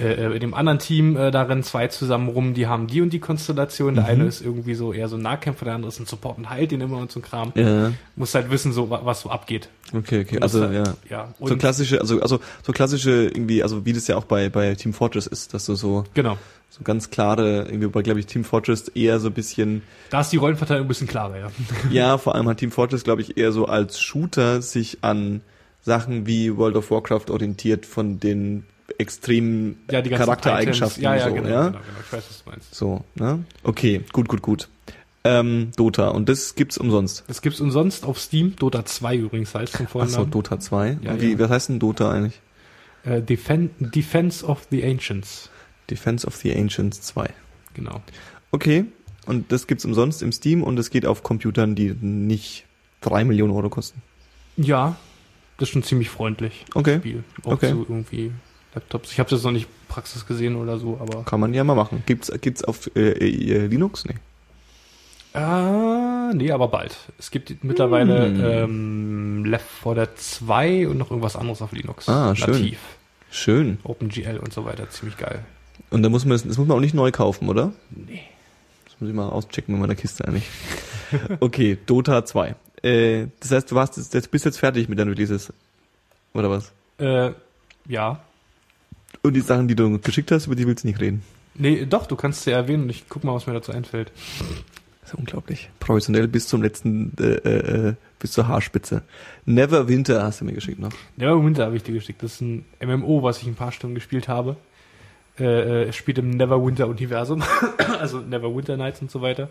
äh, in dem anderen Team, äh, da rennen zwei zusammen rum, die haben die und die Konstellation. Der Mhm. eine ist irgendwie so eher so ein Nahkämpfer, der andere ist ein Support und heilt den immer und so ein Kram. Ja, Muss halt wissen, so wa- was so abgeht. okay, okay. Also, halt- ja. ja. So Und- klassische, also, also so klassische irgendwie, also wie das ja auch bei, bei Team Fortress ist, dass du so, Genau. So ganz klare, irgendwie bei, glaube ich, Team Fortress eher so ein bisschen Da ist die Rollenverteilung ein bisschen klarer, ja. (laughs) Ja, vor allem hat Team Fortress, glaube ich, eher so als Shooter sich an Sachen wie World of Warcraft orientiert von den extremen Ja, Charaktereigenschaften. Ja, ja, so, genau, ja? genau, genau. Ich weiß, was du meinst. So, ne? Okay, gut, gut, gut. Ähm, Dota und das gibt's umsonst. Das gibt's umsonst auf Steam. Dota 2 übrigens heißt zum Ach so, Vornamen. Dota 2. Ja, wie, ja. was heißt denn Dota eigentlich? Äh, Defen Defense of the Ancients. Defense of the Ancients 2. Genau. Okay, und das gibt's umsonst im Steam und es geht auf Computern, die nicht drei Millionen Euro kosten. Ja, das ist schon ziemlich freundlich. Okay. Spiel. Auch Okay. so irgendwie Laptops. Ich habe das noch nicht Praxis gesehen oder so, aber. Kann man ja mal machen. Gibt's, gibt's auf äh, äh, Linux? Nee. Ah, nee, aber bald. Es gibt mittlerweile Hm. ähm, Left 4 Dead 2 und noch irgendwas anderes auf Linux. Ah, schön. Nativ. Schön. OpenGL und so weiter. Ziemlich geil. Und da muss man das, das muss man auch nicht neu kaufen, oder? Nee. Das muss ich mal auschecken in meiner Kiste eigentlich. (laughs) okay, Dota 2. Äh, das heißt, du warst jetzt, bist jetzt fertig mit deinen Releases. Oder was? Äh, ja. Und die Sachen, die du geschickt hast, über die willst du nicht reden. Nee, doch, du kannst sie erwähnen und ich guck mal, was mir dazu einfällt. Das ist unglaublich. Professionell bis zum letzten, äh, äh, äh, bis zur Haarspitze. Never Winter hast du mir geschickt noch. Neverwinter habe ich dir geschickt. Das ist ein MMO, was ich ein paar Stunden gespielt habe. Äh, äh, es spielt im Neverwinter-Universum, (coughs) also Neverwinter Nights und so weiter.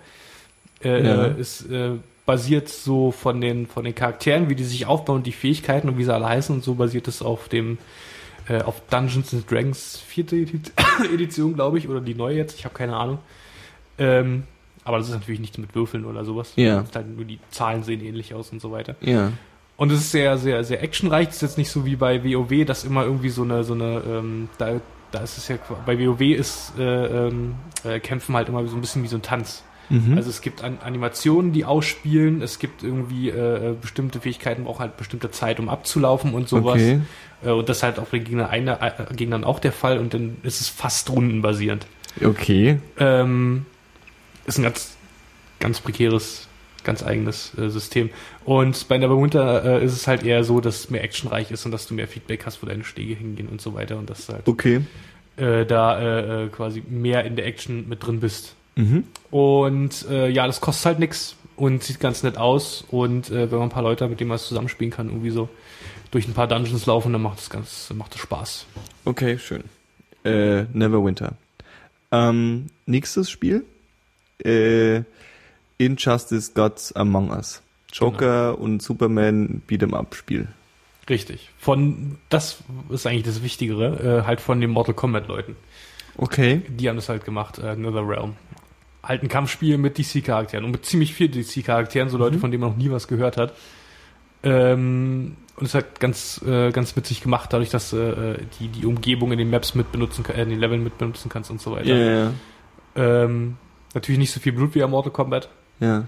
Äh, Ja. äh, ist äh, basiert so von den von den Charakteren, wie die sich aufbauen, die Fähigkeiten und wie sie alle heißen und so basiert es auf dem äh, auf Dungeons and Dragons vierte Edi- (coughs) Edition, glaube ich, oder die neue jetzt. Ich habe keine Ahnung. Ähm, aber das ist natürlich nichts mit Würfeln oder sowas. Ja. Halt nur die Zahlen sehen ähnlich aus und so weiter. Ja. Und es ist sehr, sehr, sehr actionreich. Es ist jetzt nicht so wie bei WoW, dass immer irgendwie so eine, so eine, ähm, da, da ist es ja, bei WoW ist äh, ähm, äh, Kämpfen halt immer so ein bisschen wie so ein Tanz. Mhm. Also es gibt an Animationen, die ausspielen, es gibt irgendwie äh, bestimmte Fähigkeiten, brauchen halt bestimmte Zeit, um abzulaufen und sowas. Okay. Äh, und das ist halt auf den Gegner eine, äh, Gegnern auch der Fall und dann ist es fast rundenbasierend. Okay. Ähm, ist ein ganz, ganz prekäres, ganz eigenes äh, System. Und bei Neverwinter äh, ist es halt eher so, dass es mehr actionreich ist und dass du mehr Feedback hast, wo deine Stege hingehen und so weiter und dass du halt Okay. äh, da äh, äh, quasi mehr in der Action mit drin bist. Mhm. Und äh, ja, das kostet halt nix und sieht ganz nett aus. Und wenn man ein paar Leute mit denen man es zusammenspielen kann, irgendwie so durch ein paar Dungeons laufen, dann macht es ganz, macht es Spaß. Okay, schön. Neverwinter. Ähm, nächstes Spiel. Äh, Injustice Gods Among Us. Joker und Superman Beat'em Up Spiel. Richtig. Von, das ist eigentlich das Wichtigere, äh, halt von den Mortal Kombat Leuten. Okay. Die haben das halt gemacht, äh, Another Realm. Halt ein Kampfspiel mit DC-Charakteren und mit ziemlich vielen DC-Charakteren, so Leute, von denen man noch nie was gehört hat. Ähm, und es ist halt ganz, äh, ganz witzig gemacht, dadurch, dass äh, die, die Umgebung in den Maps mit benutzen, kann- äh, in den Leveln mit benutzen kannst und so weiter. Ja, Ähm, natürlich nicht so viel Blut wie am Mortal Kombat, ja.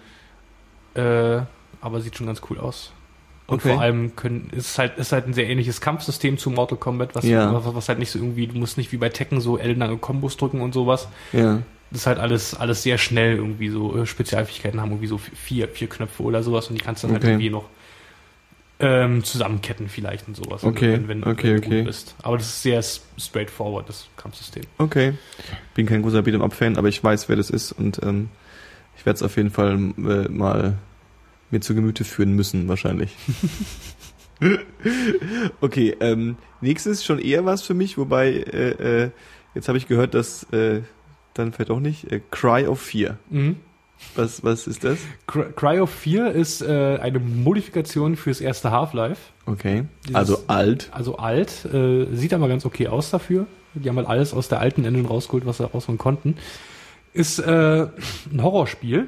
äh, aber sieht schon ganz cool aus. Und Okay. vor allem können, ist halt, ist halt ein sehr ähnliches Kampfsystem zu Mortal Kombat, was, Ja. was, was halt nicht so irgendwie, du musst nicht wie bei Tekken so ellenlange Kombos drücken und sowas. Ja. Das ist halt alles, alles sehr schnell irgendwie so, äh, Spezialfähigkeiten haben irgendwie so vier, vier Knöpfe oder sowas und die kannst dann halt Okay. irgendwie noch ähm, zusammenketten vielleicht und sowas, Okay, wenn, wenn, okay, wenn du okay. gut bist. Aber das ist sehr straightforward, das Kampfsystem. Okay. Bin kein großer Beat'em Up-Fan, aber ich weiß, wer das ist und ähm, ich werde es auf jeden Fall äh, mal mir zu Gemüte führen müssen, wahrscheinlich. (laughs) okay, ähm, nächstes schon eher was für mich, wobei äh, äh, jetzt habe ich gehört, dass äh, dann vielleicht auch nicht äh, Cry of Fear. Mhm. Was was ist das? Cry Cryo 4 ist äh, eine Modifikation fürs erste Half-Life. Okay. Dieses- also alt. Also alt, äh, sieht aber ganz okay aus dafür. Die haben halt alles aus der alten Engine rausgeholt, was sie rausholen konnten. Ist äh, ein Horrorspiel,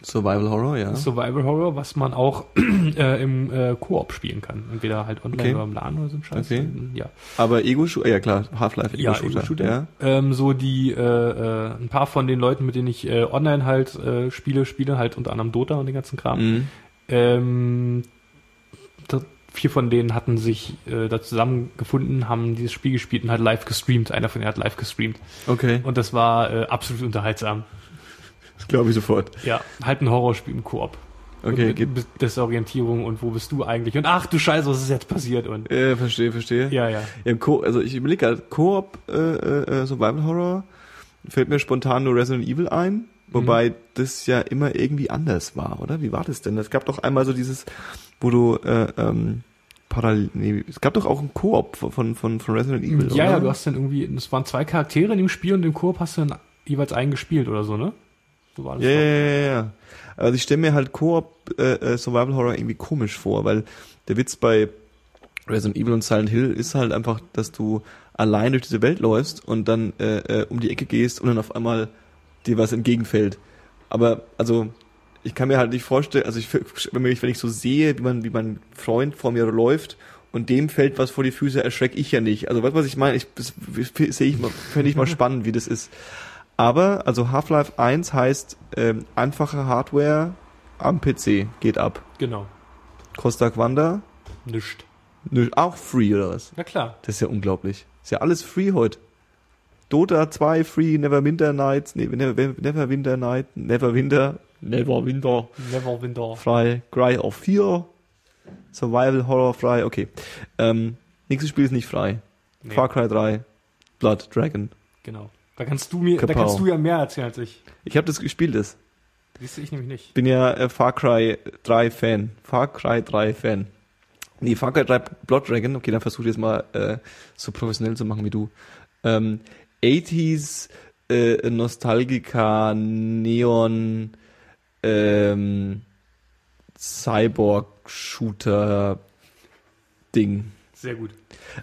Survival Horror, ja. Survival Horror, was man auch (clears throat) äh, im äh, Koop spielen kann. Entweder halt online Okay. oder im LAN oder so ein Scheiß. Okay. Ja. Aber Ego-Shooter, ja klar, Half-Life Ja, Ego-Shooter. Ego-Shooter. ja. Ähm, so die, äh, äh, ein paar von den Leuten, mit denen ich äh, online halt äh, spiele, spiele, halt unter anderem Dota und den ganzen Kram. Mhm. Ähm, vier von denen hatten sich äh, da zusammengefunden, haben dieses Spiel gespielt und halt live gestreamt. Einer von denen hat live gestreamt. Okay, Und das war äh, absolut unterhaltsam. das glaube ich sofort. Ja, halt ein Horrorspiel im Koop. Okay, gibt Desorientierung und wo bist du eigentlich? Und ach du Scheiße, was ist jetzt passiert? Und äh, verstehe, verstehe. ja, ja. Ja, im Co also ich überlege gerade, Koop äh, äh, Survival Horror fällt mir spontan nur Resident Evil ein, wobei das ja immer irgendwie anders war, oder? Wie war das denn? Es gab doch einmal so dieses, wo du äh, ähm, parallel, nee, es gab doch auch ein Koop von von von Resident Evil, Ja, oder? ja, du hast dann irgendwie, es waren zwei Charaktere in dem Spiel und im Koop hast du dann jeweils einen gespielt oder so, ne? So war das Ja, ja, ja, ja. Also ich stelle mir halt Koop äh, äh, Survival Horror irgendwie komisch vor, weil der Witz bei Resident Evil und Silent Hill ist halt einfach, dass du allein durch diese Welt läufst und dann äh, äh, um die Ecke gehst und dann auf einmal dir was entgegenfällt. Aber also ich kann mir halt nicht vorstellen, also ich wenn ich, wenn ich so sehe, wie man wie mein Freund vor mir läuft und dem fällt was vor die Füße, erschrecke ich ja nicht. Also weißt du, was ich meine? Ich das sehe ich mal, fände ich mal (laughs) spannend, wie das ist. Aber, also Half-Life 1 heißt ähm, einfache Hardware am PC, geht ab. Genau. Costa Quanda, Nischt. nö, auch free oder was? Na klar. Das ist ja unglaublich. Ist ja alles free heute. Dota 2 free, Neverwinter Nights, nee, Never, Neverwinter Night, Neverwinter, Neverwinter Never Winter. frei, Cry of 4, Survival Horror frei, okay. Ähm, nächstes Spiel ist nicht frei. Nee. Far Cry 3, Blood Dragon. Genau. Da kannst du mir, da Kapow. kannst du ja mehr erzählen als ich. Ich habe das gespielt, das. Siehst du, ich nämlich nicht. bin ja äh, Far Cry 3 Fan. Far Cry 3 Fan. Nee, Far Cry 3 Blood Dragon. Okay, dann versuch ich jetzt mal äh, so professionell zu machen wie du. Ähm, 80s äh, Nostalgica Neon ähm, Cyborg Shooter Ding. Sehr gut.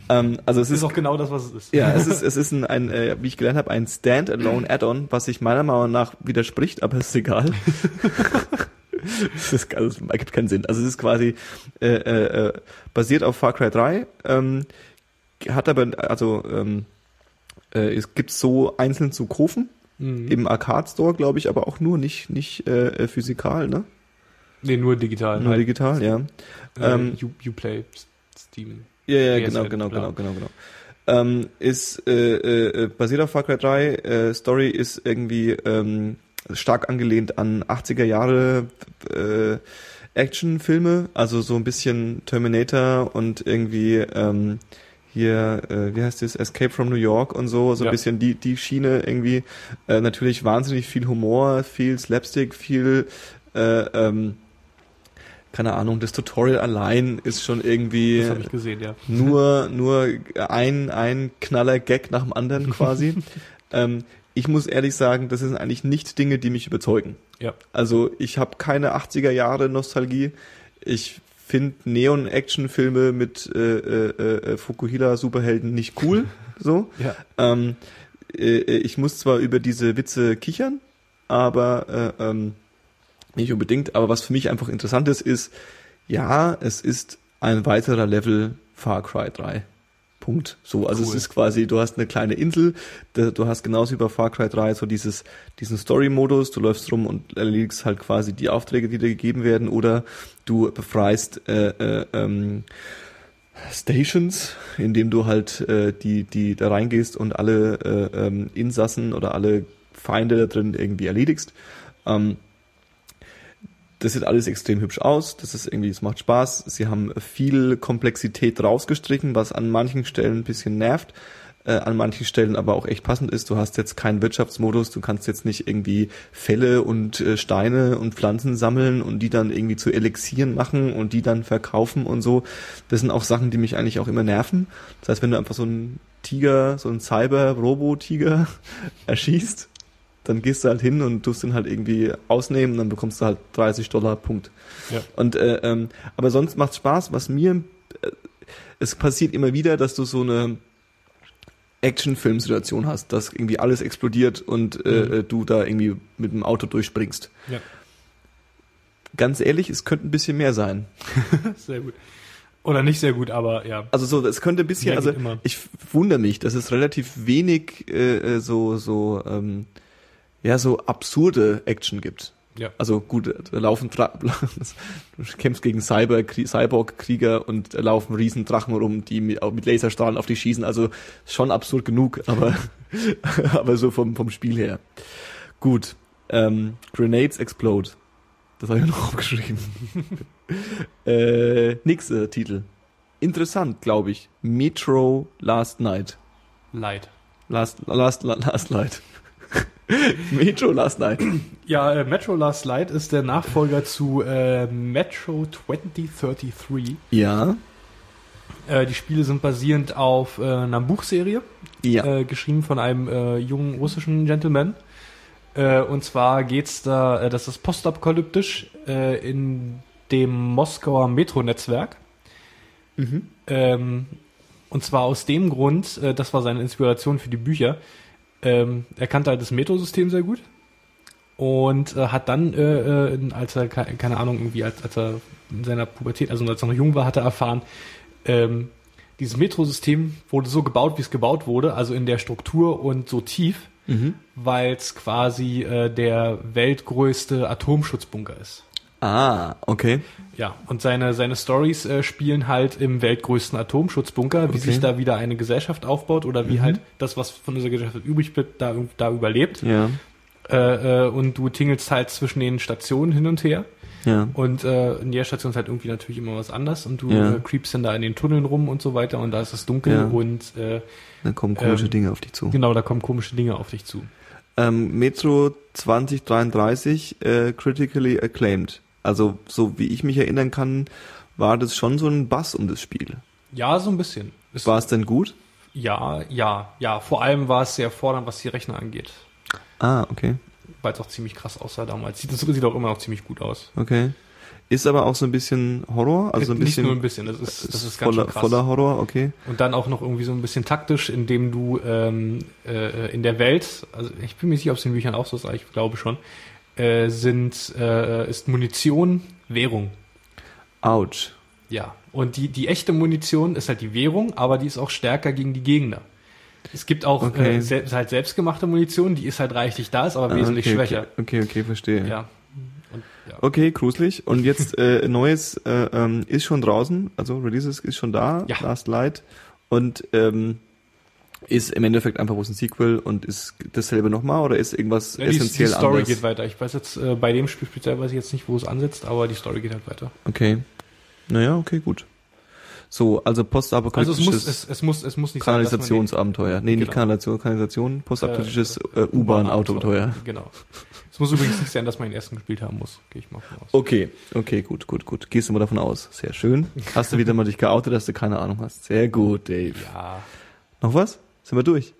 Ähm, also es ist ist auch genau das, was es ist. ja, es ist, es ist ein, ein äh, wie ich gelernt habe, ein Standalone Add-on, was sich meiner Meinung nach widerspricht, aber ist egal. (laughs) es ist, also, ergibt keinen Sinn. Also es ist quasi äh, äh, äh, basiert auf Far Cry 3, ähm, hat aber, also ähm, äh, es gibt so einzeln zu kaufen, Mhm. im Arcade Store, glaube ich, aber auch nur, nicht, nicht äh, äh, physikal, ne? Nee, nur digital. Nur halt. digital, ja. Äh, ähm, U, Uplay, Steam. Ja, ja, PS genau, genau, genau, genau, genau. Ähm, ist äh, äh, basiert auf Far Cry 3. Äh, Story ist irgendwie ähm, stark angelehnt an 80er Jahre äh, Actionfilme, also so ein bisschen Terminator und irgendwie ähm, hier, äh, wie heißt das, Escape from New York und so, so ein Ja. bisschen die, die Schiene irgendwie. Äh, natürlich wahnsinnig viel Humor, viel Slapstick, viel äh, ähm, keine Ahnung, das Tutorial allein ist schon irgendwie Das habe ich gesehen, ja. nur, (laughs) nur ein, ein Knaller-Gag nach dem anderen quasi. (laughs) ähm, ich muss ehrlich sagen, das sind eigentlich nicht Dinge, die mich überzeugen. Ja. Also ich habe keine 80er Jahre Nostalgie. Ich finde Neon-Action-Filme mit äh, äh, äh, Fukuhila-Superhelden nicht cool. (laughs) so. Ja. Ähm, äh, ich muss zwar über diese Witze kichern, aber äh, ähm, nicht unbedingt. Aber was für mich einfach interessant ist, ist, ja, es ist ein weiterer Level Far Cry 3. Punkt. So, also Cool. es ist quasi, du hast eine kleine Insel, du hast genauso wie bei Far Cry 3 so dieses, diesen Story-Modus, du läufst rum und erledigst halt quasi die Aufträge, die dir gegeben werden, oder du befreist äh, äh, ähm, Stations, indem du halt äh, die, die da reingehst und alle äh, ähm, Insassen oder alle Feinde da drin irgendwie erledigst. Ähm, das sieht alles extrem hübsch aus. Das ist irgendwie, es macht Spaß. Sie haben viel Komplexität rausgestrichen, was an manchen Stellen ein bisschen nervt, äh, an manchen Stellen aber auch echt passend ist. Du hast jetzt keinen Wirtschaftsmodus, du kannst jetzt nicht irgendwie Fälle und äh, Steine und Pflanzen sammeln und die dann irgendwie zu Elixieren machen und die dann verkaufen und so. Das sind auch Sachen, die mich eigentlich auch immer nerven. Das heißt, wenn du einfach so einen Tiger, so einen Cyber-Robo-Tiger (laughs) erschießt, dann gehst du halt hin und tust den halt irgendwie ausnehmen, dann bekommst du halt 30 Dollar, Punkt. Ja. Und äh, ähm, aber sonst macht's Spaß, was mir äh, es passiert immer wieder, dass du so eine Actionfilm-Situation hast, dass irgendwie alles explodiert und äh, Mhm. äh, du da irgendwie mit dem Auto durchspringst. Ja. Ganz ehrlich, es könnte ein bisschen mehr sein. (laughs) Sehr gut. Oder nicht sehr gut, aber ja. Also so, es könnte ein bisschen, Mehr also ich wundere mich, dass es relativ wenig äh, äh, so so ähm, ja so absurde Action gibt. Ja. Also gut, da laufen Dra (laughs) du kämpfst gegen Cyber Cyborg-Krieger und da laufen Riesendrachen rum, die mit, mit Laserstrahlen auf dich schießen. Also schon absurd genug, (laughs) aber aber so vom vom Spiel her. Gut. Ähm, Grenades explode. Das habe ich (laughs) noch aufgeschrieben. äh, nächster Titel. Interessant, glaube ich. Metro Last Night. Leid. Last, last, last Night. (laughs) Metro Last Night. Ja, äh, Metro Last Light ist der Nachfolger zu äh, Metro 2033. Ja. Äh, die Spiele sind basierend auf äh, einer Buchserie, Ja. äh, geschrieben von einem äh, jungen russischen Gentleman. Und zwar geht's da, das ist postapokalyptisch in dem Moskauer Metronetzwerk. Ähm, und zwar aus dem Grund, das war seine Inspiration für die Bücher. Ähm, er kannte halt das Metrosystem sehr gut und äh, hat dann, äh, äh, als er, ke- keine Ahnung, irgendwie, als, als er in seiner Pubertät, also als er noch jung war, hat er erfahren, ähm, dieses Metrosystem wurde so gebaut, wie es gebaut wurde, also in der Struktur und so tief, weil es quasi äh, der weltgrößte Atomschutzbunker ist. Ah, okay. Ja, und seine, seine Stories äh, spielen halt im weltgrößten Atomschutzbunker, wie Okay. sich da wieder eine Gesellschaft aufbaut oder wie halt das, was von dieser Gesellschaft übrig bleibt, da, da überlebt. Ja. Äh, äh, und du tingelst halt zwischen den Stationen hin und her. Ja. Und äh, in jeder Station ist halt irgendwie natürlich immer was anders und du Ja. äh, creepst dann da in den Tunneln rum und so weiter und da ist es dunkel Ja. und äh, Dann kommen komische Ähm, Dinge auf dich zu. genau, da kommen komische Dinge auf dich zu. Ähm, Metro 2033 äh, critically acclaimed. Also, so wie ich mich erinnern kann, war das schon so ein Bass um das Spiel. Ja, so ein bisschen. Es, War es denn gut? ja, ja, ja. Vor allem war es sehr fordernd, was die Rechner angeht. Ah, okay. Weil es auch ziemlich krass aussah damals. Sieht, das sieht auch immer noch ziemlich gut aus. Okay. Ist aber auch so ein bisschen Horror, also ein Nicht bisschen, nur ein bisschen, das ist, das ist ganz voller, krass. voller Horror, okay. Und dann auch noch irgendwie so ein bisschen taktisch, indem du ähm, äh, in der Welt, also ich bin mir nicht sicher, ob es in den Büchern auch so ist, aber ich glaube schon, äh, sind, äh, ist Munition Währung. Ouch. Ja. Und die, die echte Munition ist halt die Währung, aber die ist auch stärker gegen die Gegner. Es gibt auch Okay. äh, sel halt selbstgemachte Munition, die ist halt reichlich da, ist aber Ah, wesentlich okay, schwächer. Okay, okay, okay verstehe. Ja. Und, ja. Okay, gruselig. Und jetzt äh, neues äh, ähm, ist schon draußen, also Releases ist schon da, Ja. Last Light. Und ähm, ist im Endeffekt einfach bloß ein Sequel und ist dasselbe nochmal oder ist irgendwas Ja, die, die essentiell Story anders? geht weiter. Ich weiß jetzt, äh, bei dem Spiel speziell weiß ich jetzt nicht, wo es ansetzt, aber die Story geht halt weiter. Okay. Naja, okay, gut. So, also Also es postapokalyptisches muss, es, es muss, es muss nicht Kanalisationsabenteuer. Nee, nicht Genau. Kanalisation, Kanalisation, postapokalyptisches Äh, äh, U-Bahn-Autoabenteuer. Genau. Es muss übrigens nicht sein, dass man den ersten gespielt haben muss. Gehe ich mal von aus. Okay, okay, gut, gut, gut. Gehst du mal davon aus. Sehr schön. Hast du wieder mal dich geoutet, dass du keine Ahnung hast. Sehr gut, Dave. Ja. Noch was? Sind wir durch?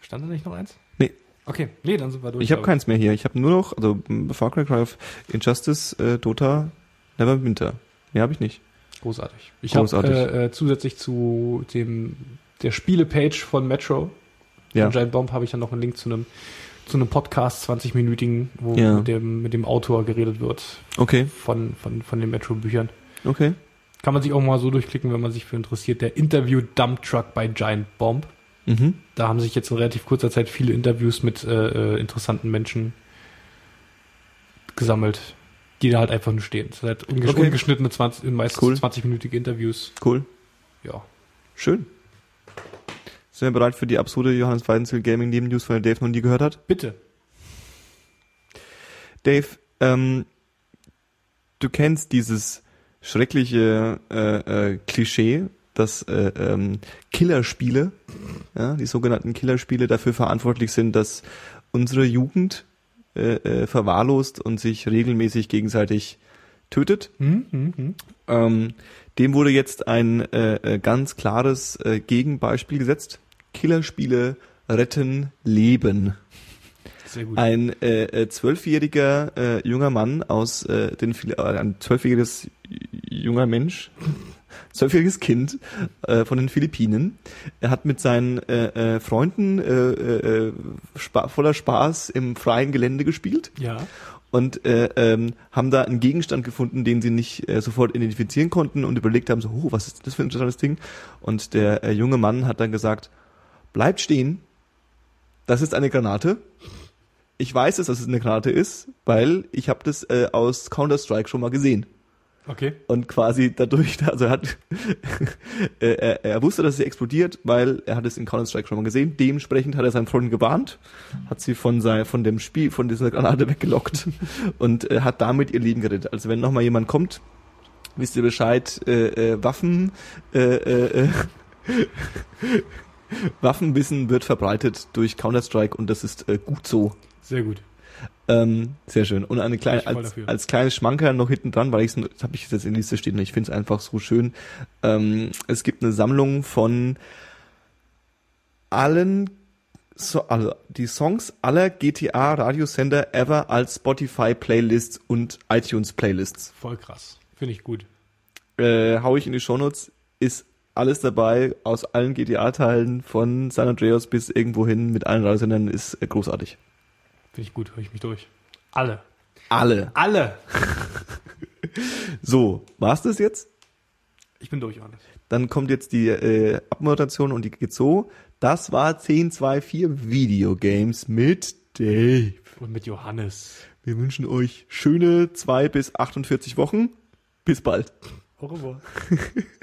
Stand da nicht noch eins? Nee. Okay, nee, dann sind wir durch. Ich habe keins mehr hier. Ich habe nur noch, also Far Cry Cry of Injustice, äh, Dota, Neverwinter. Mehr habe ich nicht. Großartig. Ich habe äh, äh, zusätzlich zu dem der Spielepage von Metro. Ja. Von Giant Bomb habe ich dann noch einen Link zu einem zu einem Podcast 20-minütigen, wo Ja. mit, dem, mit dem Autor geredet wird Okay, von, von, von den Metro-Büchern. okay. Kann man sich auch mal so durchklicken, wenn man sich für interessiert. Der Interview Dump Truck bei Giant Bomb. Mhm. Da haben sich jetzt in relativ kurzer Zeit viele Interviews mit äh, äh, interessanten Menschen gesammelt, die da halt einfach nur stehen. Es sind halt ungesch Okay. ungeschnittene 20, meistens Cool. 20-minütige Interviews. Cool. Ja. Schön. Sind wir bereit für die absurde Johannes Weidenziel Gaming Neben News, von der Dave noch nie gehört hat? Bitte. Dave, ähm, du kennst dieses schreckliche äh, äh, Klischee, dass äh, ähm, Killerspiele, ja, die sogenannten Killerspiele dafür verantwortlich sind, dass unsere Jugend äh, äh, verwahrlost und sich regelmäßig gegenseitig tötet. Hm, hm, hm. Ähm, dem wurde jetzt ein äh, äh, ganz klares äh, Gegenbeispiel gesetzt. Killerspiele retten Leben. Ein äh, äh, zwölfjähriger äh, junger Mann aus äh, den äh, ein zwölfjähriges junger Mensch, (laughs) zwölfjähriges Kind äh, von den Philippinen. Er hat mit seinen äh, äh, Freunden äh, äh, spa voller Spaß im freien Gelände gespielt ja. und äh, ähm, haben da einen Gegenstand gefunden, den sie nicht äh, sofort identifizieren konnten und überlegt haben, so, oh, was ist das für ein interessantes Ding? Und der äh, junge Mann hat dann gesagt, bleibt stehen, das ist eine Granate. Ich weiß es, dass es eine Granate ist, weil ich habe das äh, aus Counter-Strike schon mal gesehen. Okay. Und quasi dadurch, (laughs) also er hat, (laughs) äh, er, er wusste, dass sie explodiert, weil er hat es in Counter-Strike schon mal gesehen. Dementsprechend hat er seinen Freunden gewarnt, hat sie von sein, von dem Spiel, von dieser Granate (laughs) weggelockt und äh, hat damit ihr Leben gerettet. Also wenn nochmal jemand kommt, wisst ihr Bescheid, äh, äh, Waffen, äh, äh, äh, Waffenwissen wird verbreitet durch Counter-Strike und das ist äh, gut so. Sehr gut. Ähm, sehr schön. Und eine kleine, als, als kleines Schmankerl noch hinten dran, weil ich das habe ich jetzt in der Liste stehen und ich finde es einfach so schön. Ähm, es gibt eine Sammlung von allen, so, also die Songs aller GTA Radiosender ever als Spotify Playlists und iTunes Playlists. Voll krass. Finde ich gut. Äh, hau ich in die Shownotes, ist alles dabei aus allen GTA-Teilen von San Andreas bis irgendwo hin mit allen Radiosendern ist äh, großartig. Finde ich gut. Höre ich mich durch. Alle. Alle. Alle. So, war's das jetzt? Ich bin durch, Johannes. Dann kommt jetzt die äh, Abmoderation und die geht so. Das war 1024 Videogames mit Dave. Und mit Johannes. Wir wünschen euch schöne 2 bis 48 Wochen. Bis bald. Au revoir. (laughs)